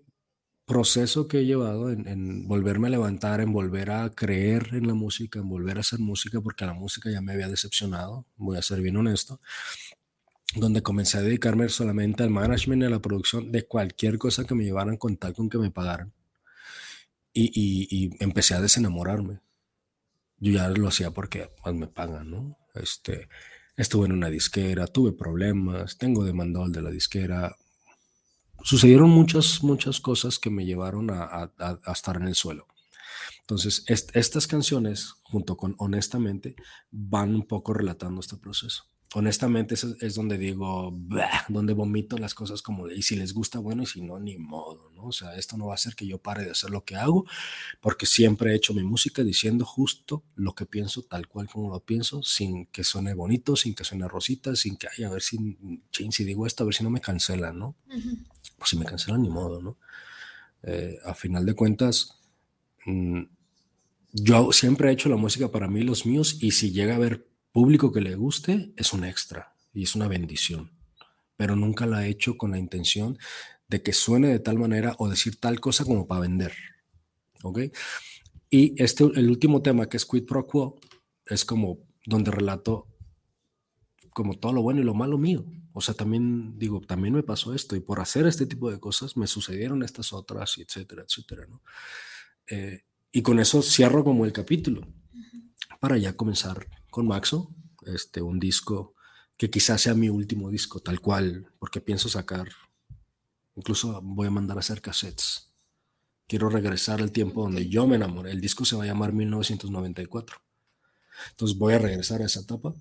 proceso que he llevado en, en, volverme a levantar, en volver a creer en la música, en volver a hacer música, porque la música ya me había decepcionado, voy a ser bien honesto donde comencé a dedicarme solamente al management y a la producción de cualquier cosa que me llevaran con tal con que me pagaran. Y, y, empecé a desenamorarme. Yo ya lo hacía porque pues, me pagan, ¿no? Este, estuve en una disquera, tuve problemas, tengo demandado de la disquera. Sucedieron muchas, muchas cosas que me llevaron a, estar en el suelo. Entonces, estas canciones, junto con Honestamente, van un poco relatando este proceso honestamente es, es donde digo, donde vomito las cosas como, y si les gusta, bueno, y si no, ni modo, ¿no? O sea, esto no va a hacer que yo pare de hacer lo que hago, porque siempre he hecho mi música diciendo justo lo que pienso, tal cual como lo pienso, sin que suene bonito, sin que suene rosita, sin que, ay, a ver si, si digo esto, a ver si no me cancelan, ¿no? Pues si me cancelan, ni modo, ¿no? Eh, a final de cuentas, mm, yo siempre he hecho la música para mí, los míos, y si llega a haber público que le guste es un extra y es una bendición, pero nunca la he hecho con la intención de que suene de tal manera o decir tal cosa como para vender. ¿Ok? Y este, el último tema que es Quid Pro Quo es como donde relato como todo lo bueno y lo malo mío. O sea, también digo, también me pasó esto y por hacer este tipo de cosas me sucedieron estas otras, etcétera, etcétera, ¿no? Eh, y con eso cierro como el capítulo para ya comenzar con Maxo, este, un disco que quizás sea mi último disco, tal cual, porque pienso sacar, incluso voy a mandar a hacer cassettes. Quiero regresar al tiempo donde yo me enamoré. El disco se va a llamar 1994. Entonces voy a regresar a esa etapa,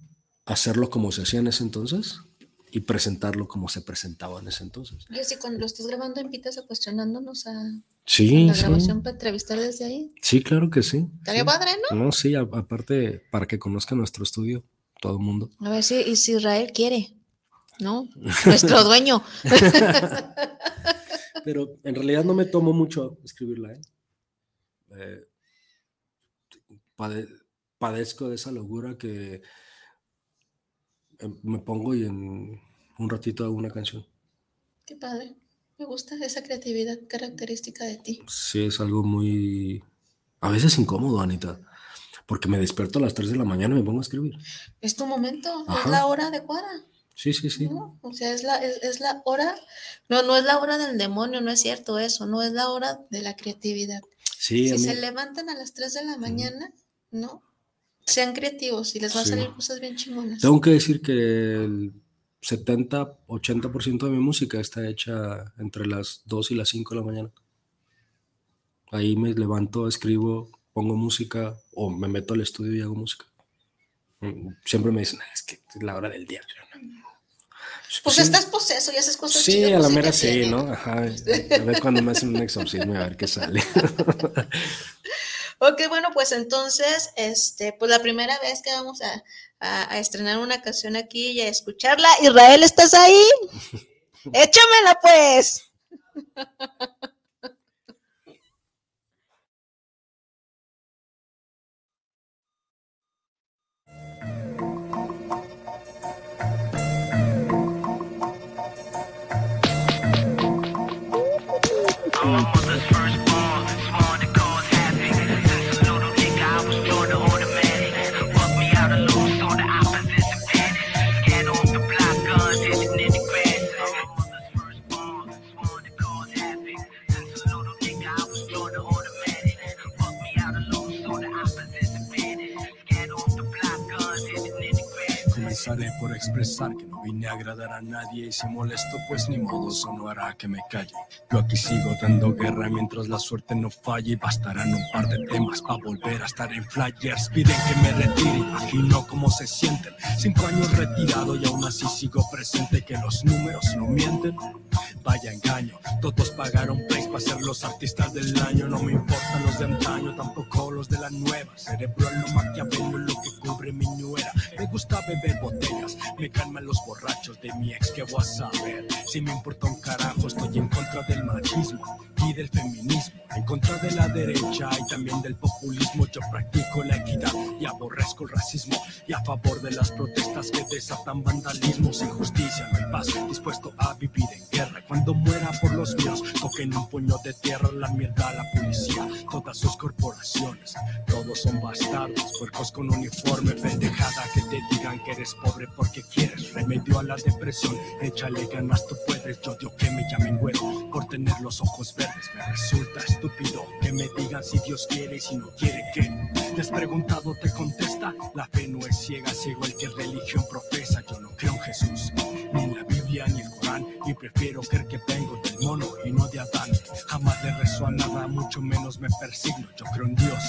hacerlo como se hacía en ese entonces y presentarlo como se presentaba en ese entonces. si cuando lo estás grabando invitas a cuestionándonos a, sí, la grabación para entrevistar desde ahí. Sí, claro que sí. Estaría padre, ¿no? No, sí, aparte para que conozca nuestro estudio, todo el mundo. A ver si, Israel quiere, ¿no? [LAUGHS] Nuestro dueño. [LAUGHS] Pero en realidad no me tomo mucho escribirla, ¿eh? eh padezco de esa locura que me pongo y en un ratito hago una canción. Qué padre. Me gusta esa creatividad característica de ti. Sí, es algo muy... A veces incómodo, Anita, porque me despierto a las 3 de la mañana y me pongo a escribir. Es tu momento, es la hora adecuada. Sí, sí, sí. O sea, es la, es, la hora, no, no es la hora del demonio, no es cierto eso, no es la hora de la creatividad. Sí, si se levantan a las 3 de la mañana, ¿no? Sean creativos y les va a salir cosas bien chingonas. Tengo que decir que el 70, 80% de mi música está hecha entre las 2 y las 5 de la mañana. Ahí me levanto, escribo, pongo música o me meto al estudio y hago música. Siempre me dicen, es que es la hora del día. Pues, pues estás poseso y haces cosas Sí, a la mera sí, ¿no? Ajá. A ver cuando me hacen un exorcismo a ver qué sale. [LAUGHS] Ok, bueno, pues entonces, este, pues la primera vez que vamos a, a estrenar una canción aquí y a escucharla. Israel, ¿estás ahí? [LAUGHS] Échamela pues. de expresar que no vine a agradar a nadie y si molesto pues ni modo, eso no hará que me calle. Yo aquí sigo dando guerra mientras la suerte no falle y bastarán un par de temas para volver a estar en flyers. Piden que me retire, imagino cómo se sienten. Cinco años retirado y aún así sigo presente que los números no mienten. Vaya engaño, todos pagaron place para ser los artistas del año. No me importan los de antaño, tampoco los de la nueva. Cerebro en lo maquiavelo, lo que cubre mi nuera. Me gusta beber botellas, me calman los borrachos de mi ex, que voy a saber? Si me importa un carajo, estoy en contra del machismo y del feminismo, en contra de la derecha y también del populismo. Yo practico la equidad y aborrezco el racismo y a favor de las protestas que desatan vandalismo, sin justicia no hay paz, dispuesto a vivir en guerra. Cuando muera por los míos, cogen un puño de tierra, la mierda la policía, todas sus corporaciones, todos son bastardos, puercos con uniforme, pendejada que te digan que eres pobre porque quieres. Remedio a la depresión, échale ganas, tú puedes, yo odio que me llamen güero por tener los ojos verdes, me resulta estúpido que me digan si Dios quiere y si no quiere que. Te has preguntado, te contesta, la fe no es ciega, ciego el que religión profesa, yo no creo en Jesús, ni en la Biblia ni el Corán, y prefiero creer que vengo del mono y no de Adán. Jamás le rezo a nada, mucho menos me persigno, yo creo en Dios,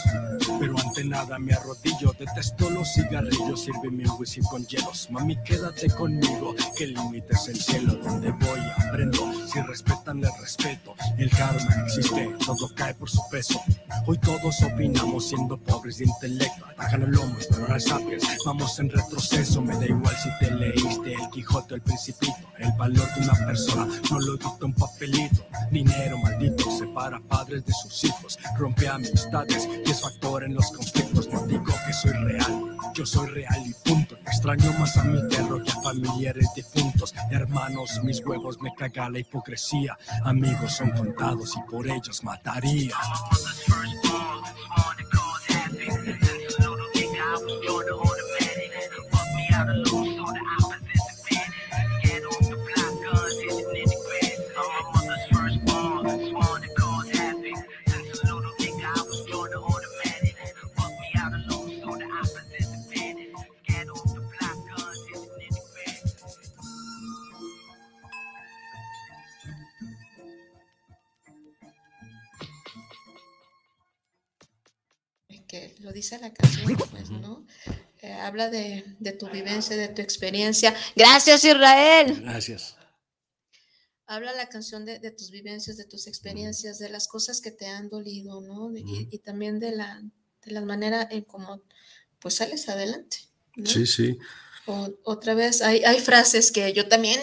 pero ante nada me arrodillo, detesto los cigarrillos, sírveme un whisky con hielos, mami quédate conmigo, que el límite es el cielo, donde voy aprendo, si respetan el respeto, el karma existe, todo cae por su peso, hoy todos opinamos siendo pobres de intelecto, bajan el lomo, pero sapiens, vamos en retroceso, me da igual si te leíste el Quijote el Principito, el valor de una persona no lo dicta un papelito, dinero separa padres de sus hijos, rompe amistades y es factor en los conflictos, no digo que soy real, yo soy real y punto, extraño más a mi perro que a familiares difuntos, hermanos, mis huevos me caga la hipocresía, amigos son contados y por ellos mataría. Que lo dice la canción, pues, ¿no? Eh, habla de, de tu vivencia, de tu experiencia. Gracias, Israel. Gracias. Habla la canción de, de tus vivencias, de tus experiencias, de las cosas que te han dolido, ¿no? De- y, y también de la, de la manera en cómo pues sales adelante. ¿no? Sí, sí. O- otra vez, hay, hay frases que yo también,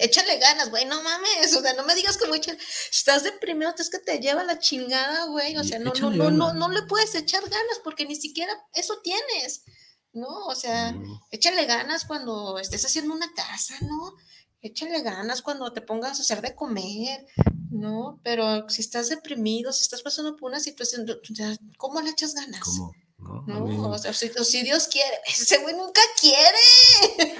échale ganas, güey, no mames, o sea, no me digas como échale, estás deprimido, es que te lleva la chingada, güey, o sea, no, no, no, no, no le puedes echar ganas porque ni siquiera eso tienes, ¿no? O sea, Mm. échale ganas cuando estés haciendo una casa, ¿no? Échale ganas cuando te pongas a hacer de comer, ¿no? Pero si estás deprimido, si estás pasando por una situación, ¿cómo le echas ganas? ¿Cómo? ¿No? No, o sea, si, Dios quiere, [LAUGHS] ese güey nunca quiere.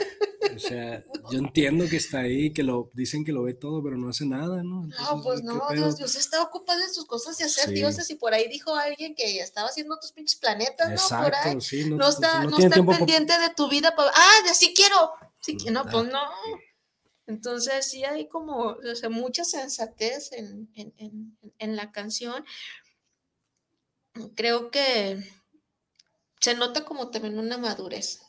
o sea, yo entiendo que está ahí, que lo dicen que lo ve todo, pero no hace nada, ¿no? No, pues ¿qué no? Dios, Dios está ocupado en sus cosas de hacer Sí. dioses y por ahí dijo alguien que estaba haciendo otros pinches planetas, ¿no? Por ahí. Exacto, sí. No está, no está tiempo pa- pendiente de tu vida para, ah, de sí quiero. Sí, no, pues no. Entonces sí hay como, o sea, mucha sensatez en, en, en, en la canción. Creo que se nota como también una madurez,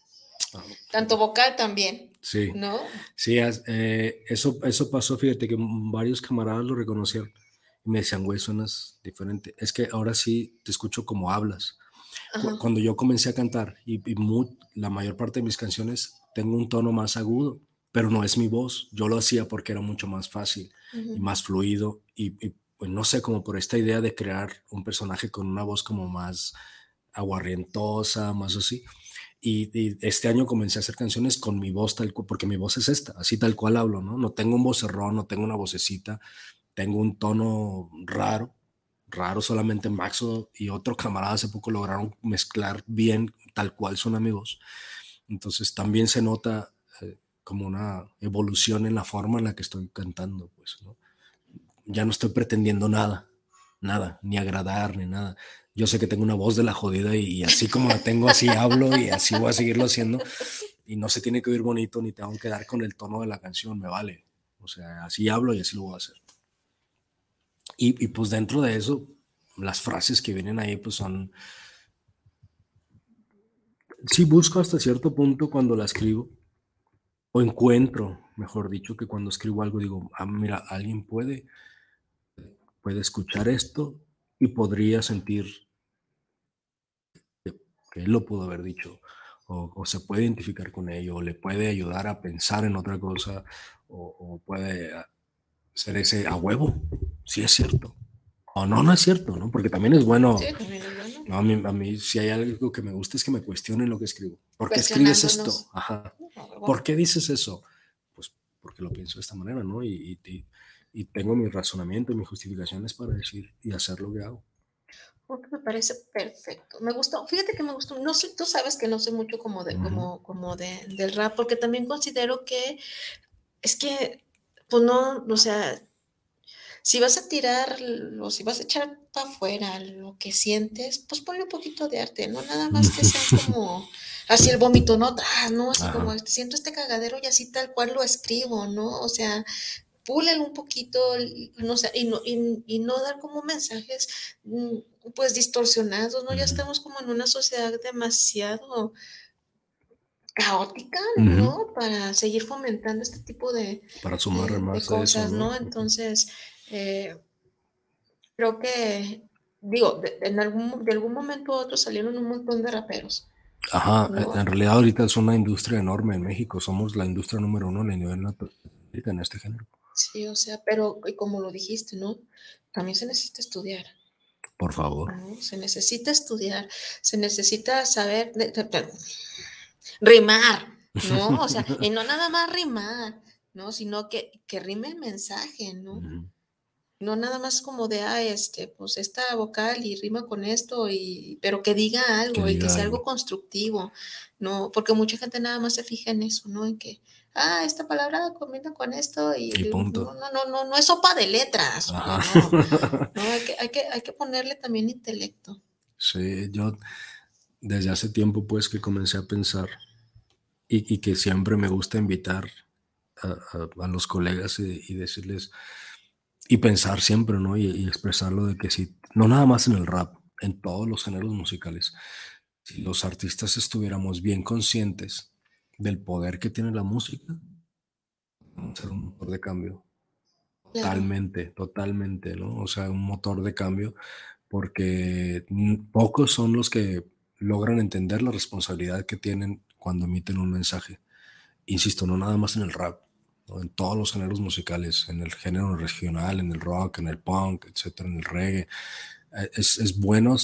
Ah, tanto vocal también, Sí. ¿no? Sí, eh, eso, eso pasó, fíjate que varios camaradas lo reconocieron y me decían, güey, suenas diferente. Es que ahora sí te escucho como hablas. Ajá. Cuando yo comencé a cantar y, y mu- la mayor parte de mis canciones tengo un tono más agudo, pero no es mi voz. Yo lo hacía porque era mucho más fácil y más fluido y, y, pues no sé, como por esta idea de crear un personaje con una voz como más aguarrientosa, más así. Y, y este año comencé a hacer canciones con mi voz tal cual, porque mi voz es esta, así tal cual hablo, ¿no? No tengo un vocerrón, no tengo una vocecita, tengo un tono raro, raro solamente Maxo y otro camarada hace poco lograron mezclar bien tal cual suena mi voz. Entonces también se nota eh, como una evolución en la forma en la que estoy cantando, pues, ¿no? Ya no estoy pretendiendo nada, nada, ni agradar, ni nada. Yo sé que tengo una voz de la jodida y, así como la tengo, así hablo y así voy a seguirlo haciendo. Y no se tiene que oír bonito ni tengo que dar con el tono de la canción, me vale. O sea, así hablo y así lo voy a hacer. Y, y pues dentro de eso, las frases que vienen ahí pues son... Sí busco hasta cierto punto cuando la escribo, o encuentro, mejor dicho, que cuando escribo algo digo, ah, mira, alguien puede, puede escuchar esto y podría sentir él lo pudo haber dicho, o, se puede identificar con ello, o le puede ayudar a pensar en otra cosa, o, puede ser ese a huevo, si es cierto. O no, no es cierto, ¿no? Porque también es bueno. a, mí, si hay algo que me gusta es que me cuestionen lo que escribo. ¿Por qué escribes esto? Ajá. ¿Por qué dices eso? Pues porque lo pienso de esta manera, ¿no? Y, y, y tengo mi razonamiento y mis justificaciones para decir y hacer lo que hago porque me parece perfecto. Me gustó, fíjate que me gustó, no sé, tú sabes que no sé mucho como, de, como, como de, del rap, porque también considero que es que, pues no, o sea, si vas a tirar o si vas a echar para afuera lo que sientes, pues ponle un poquito de arte, no nada más que sea [LAUGHS] como así el vómito, no, ah, no, así como siento este cagadero y así tal cual lo escribo, ¿no? O sea, púlelo un poquito, no sé, y no, y no dar como mensajes mm, pues distorsionados, ¿no? Ya estamos como en una sociedad demasiado caótica, ¿no? Para seguir fomentando este tipo de, Para sumar más cosas, ¿no? Entonces, eh, creo que, digo, de, en algún, de algún momento u otro salieron un montón de raperos. Ajá, en realidad ahorita es una industria enorme en México, somos la industria número uno en nivel en este género. Sí, o sea, pero como lo dijiste, ¿no? También se necesita estudiar. Por favor. Se necesita estudiar, se necesita saber rimar, ¿no? O sea, [LAUGHS] y no nada más rimar, ¿no? Sino que, que rime el mensaje, ¿no? No nada más como de, ah, este, pues esta vocal y rima con esto, y, pero que diga algo y que sea algo constructivo, ¿no? Porque mucha gente nada más se fija en eso, ¿no? En que, ah, esta palabra combina con esto y, punto. No, no, no, no, es sopa de letras. [LAUGHS] No, hay, que, hay, que, hay que ponerle también intelecto. Sí, yo desde hace tiempo pues que comencé a pensar y, y que siempre me gusta invitar a, a, los colegas y, decirles y pensar siempre, ¿no? Y, y expresarlo de que si, no nada más en el rap, en todos los géneros musicales, si los artistas estuviéramos bien conscientes del poder que tiene la música, ser un motor de cambio. Totalmente, totalmente, ¿no? O sea, un motor de cambio, porque pocos son los que logran entender la responsabilidad que tienen cuando emiten un mensaje. Insisto, no nada más en el rap, en todos los géneros musicales, en el género regional, en el rock, en el punk, etcétera, en el reggae. Eh, es, es bueno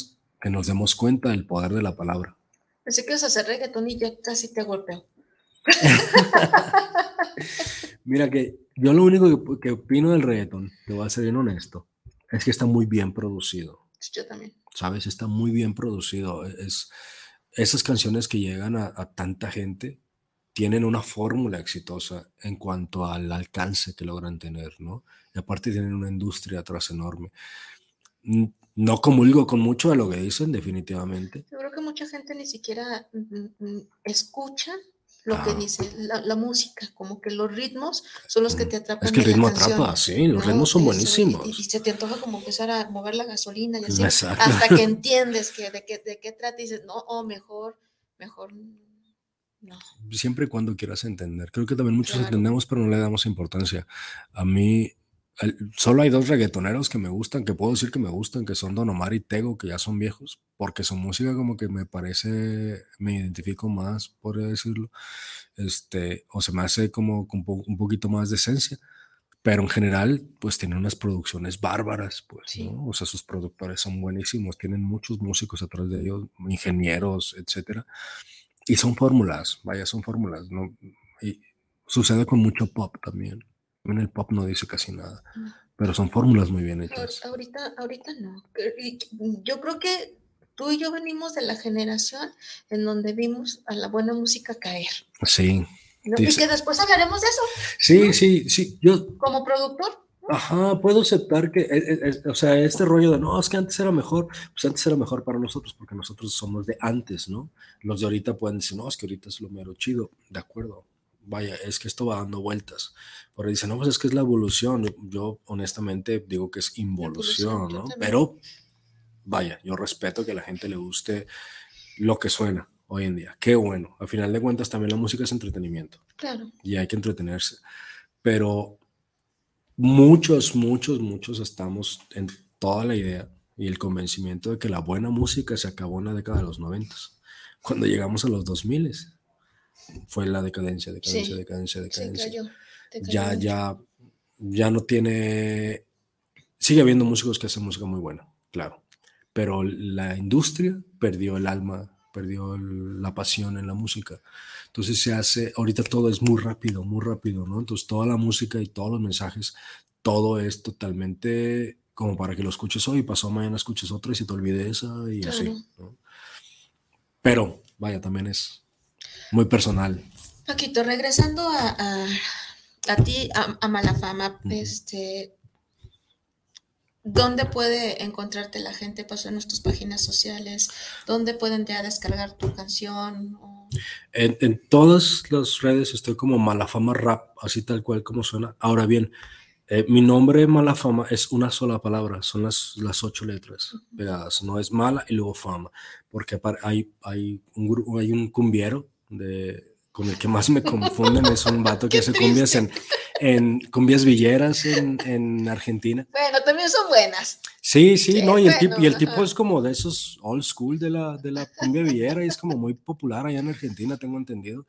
que nos demos cuenta del poder de la palabra. Pensé que vas a hacer reggaetón y ya casi te golpeo. [LAUGHS] Mira que yo lo único que, opino del reggaeton, te voy a ser bien honesto, es que está muy bien producido. Yo también. Sabes, está muy bien producido. Es, esas canciones que llegan a, tanta gente tienen una fórmula exitosa en cuanto al alcance que logran tener, ¿no? Y aparte tienen una industria atrás enorme. No comulgo con mucho de lo que dicen, definitivamente. Yo creo que mucha gente ni siquiera mm, mm, escucha lo que dice la, música, como que los ritmos son los que te atrapan. Es que el ritmo atrapa, sí, los ritmos son buenísimos. Y, se te antoja como empezar a mover la gasolina y así, hasta que [LAUGHS] entiendes que de qué, de qué trata y dices, no, o mejor, mejor no. Siempre y cuando quieras entender. Creo que también muchos entendemos, pero no le damos importancia. A mí, solo hay dos reggaetoneros que me gustan, que puedo decir que me gustan, que son Don Omar y Tego, que ya son viejos, porque su música como que me parece, me identifico más, por decirlo, este, o se me hace como un, un poquito más de esencia, pero en general, pues tienen unas producciones bárbaras, pues, ¿no? O sea, sus productores son buenísimos, tienen muchos músicos atrás de ellos, ingenieros, etcétera, y son fórmulas, vaya, son fórmulas, ¿no? Y sucede con mucho pop también. En el pop no dice casi nada, mm. pero son fórmulas muy bien hechas. Ahorita, ahorita no. Yo creo que tú y yo venimos de la generación en donde vimos a la buena música caer. Sí. Y que después hablaremos de eso. Sí, sí, sí. Yo, Como productor, Ajá, puedo aceptar que, e, e, e, o sea, este rollo de, no, es que antes era mejor, pues antes era mejor para nosotros porque nosotros somos de antes, ¿no? Los de ahorita pueden decir, no, es que ahorita es lo mero chido, de acuerdo, vaya, es que esto va dando vueltas. Pero dicen, no, pues es que es la evolución. Yo honestamente digo que es involución, ¿no? Pero, vaya, yo respeto que a la gente le guste lo que suena hoy en día. Qué bueno. Al final de cuentas, también la música es entretenimiento. Claro. Y hay que entretenerse. Pero muchos, muchos, muchos estamos en toda la idea y el convencimiento de que la buena música se acabó en la década de los 90. Cuando llegamos a los 2000 fue la decadencia, decadencia, decadencia, decadencia. ya, ya, ya no tiene. Sigue habiendo músicos que hacen música muy buena, claro. Pero la industria perdió el alma perdió la pasión en la música. Entonces se hace, ahorita todo es muy rápido, muy rápido, ¿no? Entonces toda la música y todos los mensajes, todo es totalmente como para que lo escuches hoy, pasó mañana escuches otra y se te olvide esa y así, ¿no? Pero, vaya, también es muy personal. Paquito, regresando a, a, ti, a, Malafama, este, ¿Dónde puede encontrarte la gente? Pasó en nuestras páginas sociales. ¿Dónde pueden ya descargar tu canción? En, todas las redes estoy como Malafama Rap, así tal cual como suena. Ahora bien, eh, mi nombre Malafama es una sola palabra, son las, las ocho letras pegadas. No es mala y luego fama, porque hay, hay, un, hay un cumbiero de, con el que más me confunden es un vato [LAUGHS] que hace cumbias en, en cumbias villeras en, en, Argentina. Bueno, también son buenas. Sí, sí, no, y el, tipo, y el tipo es como de esos old school de la, de la cumbia villera y es como muy popular allá en Argentina, tengo entendido.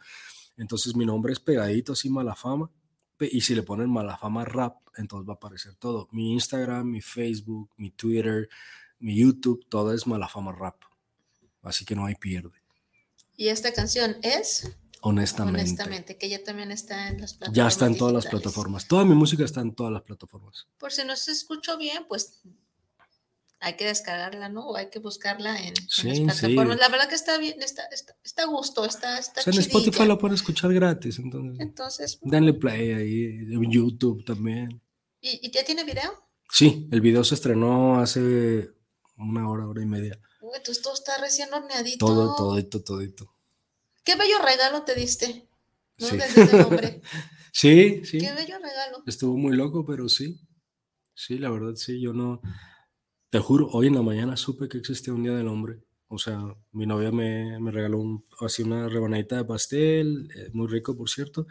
Entonces mi nombre es pegadito, así Malafama. Y si le ponen Malafama Rap, entonces va a aparecer todo. Mi Instagram, mi Facebook, mi Twitter, mi YouTube, todo es Malafama Rap. Así que no hay pierde. ¿Y esta canción es? Honestamente. Honestamente, que ya también está en las plataformas. Ya está en todas las plataformas. Toda mi música está en todas las plataformas. Por si no se escuchó bien, pues hay que descargarla, ¿no? O hay que buscarla en, las plataformas. La verdad que está bien, está, está, a gusto, está, está o sea, en Spotify lo pueden escuchar gratis, entonces. Entonces. Denle play ahí, en YouTube también. ¿Y, ya tiene video? Sí, el video se estrenó hace una hora, hora y media. Uy, entonces todo está recién horneadito. Todo, todito, todito. Qué bello regalo te diste. ¿no? Sí. Desde [LAUGHS] sí, sí. Qué bello regalo. Estuvo muy loco, pero sí. Sí, la verdad, sí. Yo no. Te juro, hoy en la mañana supe que existía un Día del Hombre. O sea, mi novia me, me regaló un, así una rebanadita de pastel, eh, muy rico, por cierto.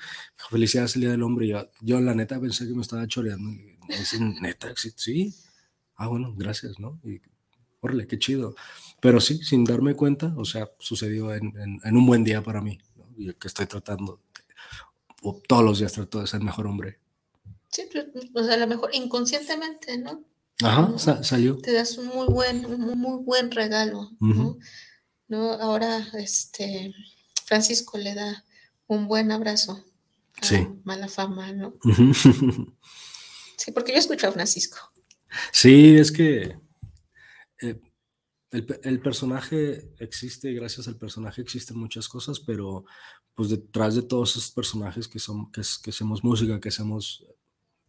Felicidades el Día del Hombre. Yo, yo, la neta, pensé que me estaba choreando. Es neta, sí, sí. Ah, bueno, gracias, ¿no? Y, órale, qué chido. Pero sí, sin darme cuenta, o sea, sucedió en, un buen día para mí, y que estoy tratando, o todos los días trato de ser mejor hombre. Sí, o sea, a lo mejor inconscientemente, ¿no? Ajá, salió. Te das un muy buen, un muy buen regalo, ¿no? ¿no? Ahora, este, Francisco le da un buen abrazo a sí. mala fama, ¿no? [LAUGHS] sí, porque yo escucho a Francisco. Sí, es que eh, el, personaje existe y gracias al personaje existen muchas cosas, pero pues detrás de todos esos personajes que, son, que, que hacemos música, que hacemos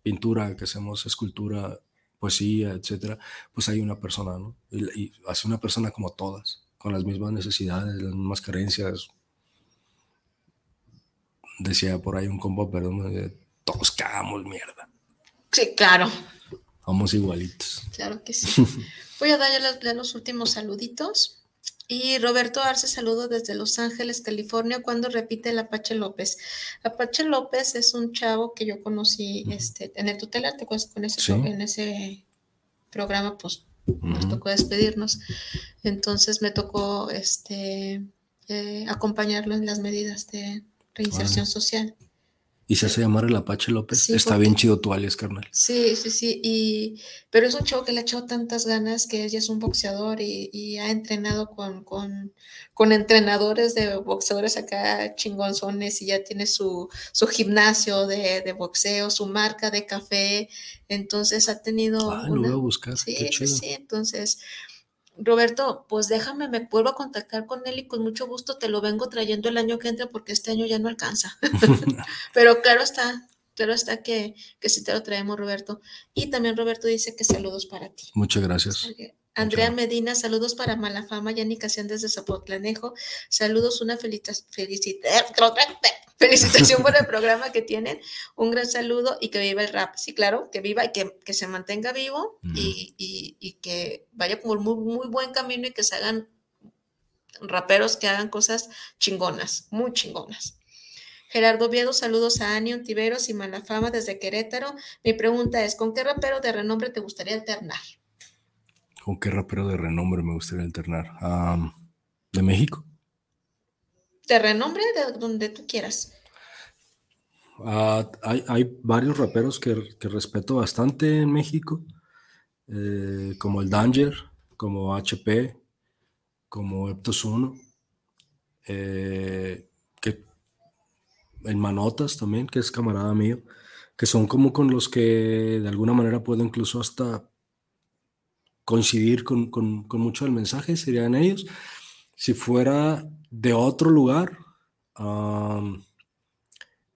pintura, que hacemos escultura, poesía, etcétera, pues hay una persona, ¿no? Y, hace una persona como todas, con las mismas necesidades, las mismas carencias. Decía por ahí un combo, perdón, todos cagamos mierda. Sí, claro. Somos igualitos. Claro que sí. [LAUGHS] Voy a darle los últimos saluditos. Y Roberto Arce saludo desde Los Ángeles, California, cuando repite el Apache López. Apache López es un chavo que yo conocí este, en el tutelar, te acuerdas con ese, en ese programa, pues nos tocó despedirnos. Entonces me tocó este, eh, acompañarlo en las medidas de reinserción social. Y se hace llamar el Apache López. Está bien chido tu alias, carnal. Sí, sí, sí. Y, pero es un chavo que le ha echado tantas ganas que ella es un boxeador y, ha entrenado con, con, con, entrenadores de boxeadores acá chingonzones y ya tiene su, su gimnasio de, de, boxeo, su marca de café. Entonces ha tenido. Ah, lo voy a buscar. Sí, sí, sí. Entonces Roberto, pues déjame, me vuelvo a contactar con él y con mucho gusto te lo vengo trayendo el año que entra porque este año ya no alcanza. [LAUGHS] [LAUGHS] Pero claro está. Claro está que, que sí te lo traemos, Roberto. Y también Roberto dice que saludos para ti. Muchas gracias. Andrea Medina, saludos para Malafama, Yanicación desde Zapotlanejo. Saludos, una felicitación por el [LAUGHS] programa que tienen. Un gran saludo y que viva el rap. Sí, claro, que viva y que, se mantenga vivo y, que vaya por muy, muy buen camino y que se hagan raperos que hagan cosas chingonas, muy chingonas. Gerardo Viedo, saludos a Anion, Tiberos y Malafama desde Querétaro. Mi pregunta es, ¿con qué rapero de renombre te gustaría alternar? ¿Con qué rapero de renombre me gustaría alternar? ¿De México? De renombre, de donde tú quieras. Ah, hay, varios raperos que, respeto bastante en México, eh, como el Danger, como HP, como Eptos 1, eh, que el Manotas también, que es camarada mío, que son como con los que de alguna manera puedo incluso hasta coincidir con, mucho del mensaje, serían ellos. Si fuera de otro lugar,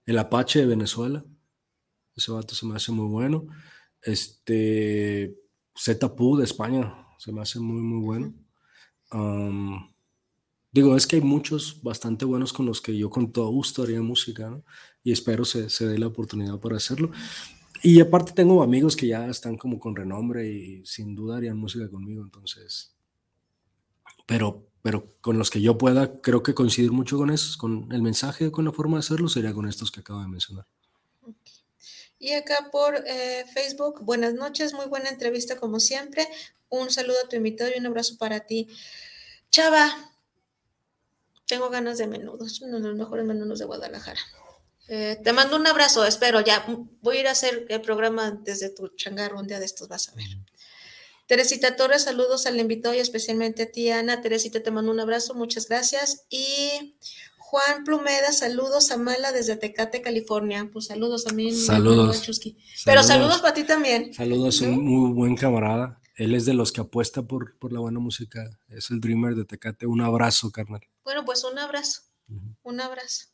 el Apache de Venezuela, ese vato se me hace muy bueno. Este Zetapu de España se me hace muy, muy bueno. digo, es que hay muchos bastante buenos con los que yo con todo gusto haría música, ¿no? Y espero se, se dé la oportunidad para hacerlo. Y aparte tengo amigos que ya están como con renombre y sin duda harían música conmigo, entonces. Pero, pero con los que yo pueda, creo que coincidir mucho con esos, con el mensaje, con la forma de hacerlo, sería con estos que acabo de mencionar. Y acá por eh, Facebook, buenas noches, muy buena entrevista como siempre. Un saludo a tu invitado y un abrazo para ti. Chava, tengo ganas de menudos, uno de los mejores menudos de Guadalajara. Eh, te mando un abrazo, espero. Ya voy a ir a hacer el programa desde tu changarro un día de estos, vas a ver. Teresita Torres, saludos al invitado y especialmente a ti, Ana. Teresita, te mando un abrazo, muchas gracias. Y Juan Plumeda, saludos a Mala desde Tecate, California. Pues saludos a mí. Saludos. Pero saludos para ti también. Saludos, un muy buen camarada. Él es de los que apuesta por, por la buena música. Es el Dreamer de Tecate. Un abrazo, carnal. Bueno, pues un abrazo. Un abrazo.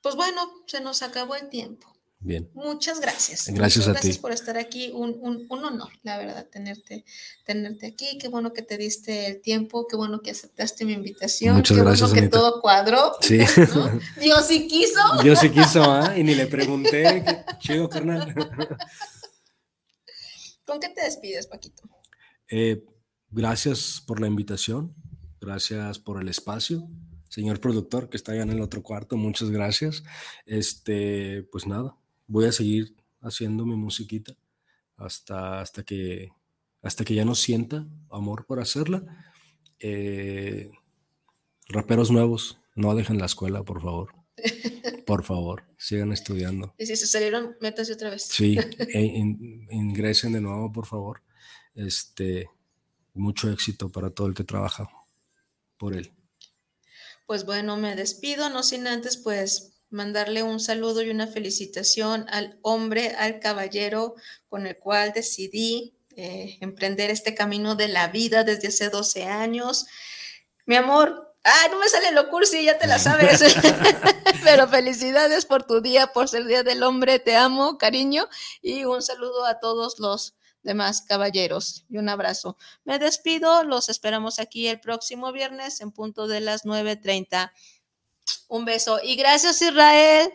Pues bueno, se nos acabó el tiempo. Bien. Muchas gracias. Gracias a ti. Gracias por estar aquí. Un, honor, la verdad, tenerte, tenerte aquí. Qué bueno que te diste el tiempo. Qué bueno que aceptaste mi invitación. Muchas qué gracias. bueno que todo cuadró. Sí. [LAUGHS] Dios sí quiso. Dios sí quiso, ¿ah? Y ni le pregunté. [LAUGHS] Qué chido, carnal. ¿Con qué te despides, Paquito? Eh, gracias por la invitación. Gracias por el espacio señor productor que está allá en el otro cuarto, muchas gracias. Este, pues nada, voy a seguir haciendo mi musiquita hasta, hasta, que, hasta que ya no sienta amor por hacerla. Eh, raperos nuevos, no dejen la escuela, por favor. [LAUGHS] Por favor, sigan estudiando. Y si se salieron, métanse otra vez. Sí, [LAUGHS] e ingresen de nuevo, por favor. Este, mucho éxito para todo el que trabaja por él pues bueno, me despido, no sin antes pues mandarle un saludo y una felicitación al hombre, al caballero con el cual decidí eh, emprender este camino de la vida desde hace 12 años. Mi amor, ay, no me sale lo cursi, ya te la sabes. [LAUGHS] Pero felicidades por tu día, por ser Día del Hombre, te amo, cariño, y un saludo a todos los demás caballeros y un abrazo. Me despido, los esperamos aquí el próximo viernes en punto de las 9.30. Un beso y gracias Israel.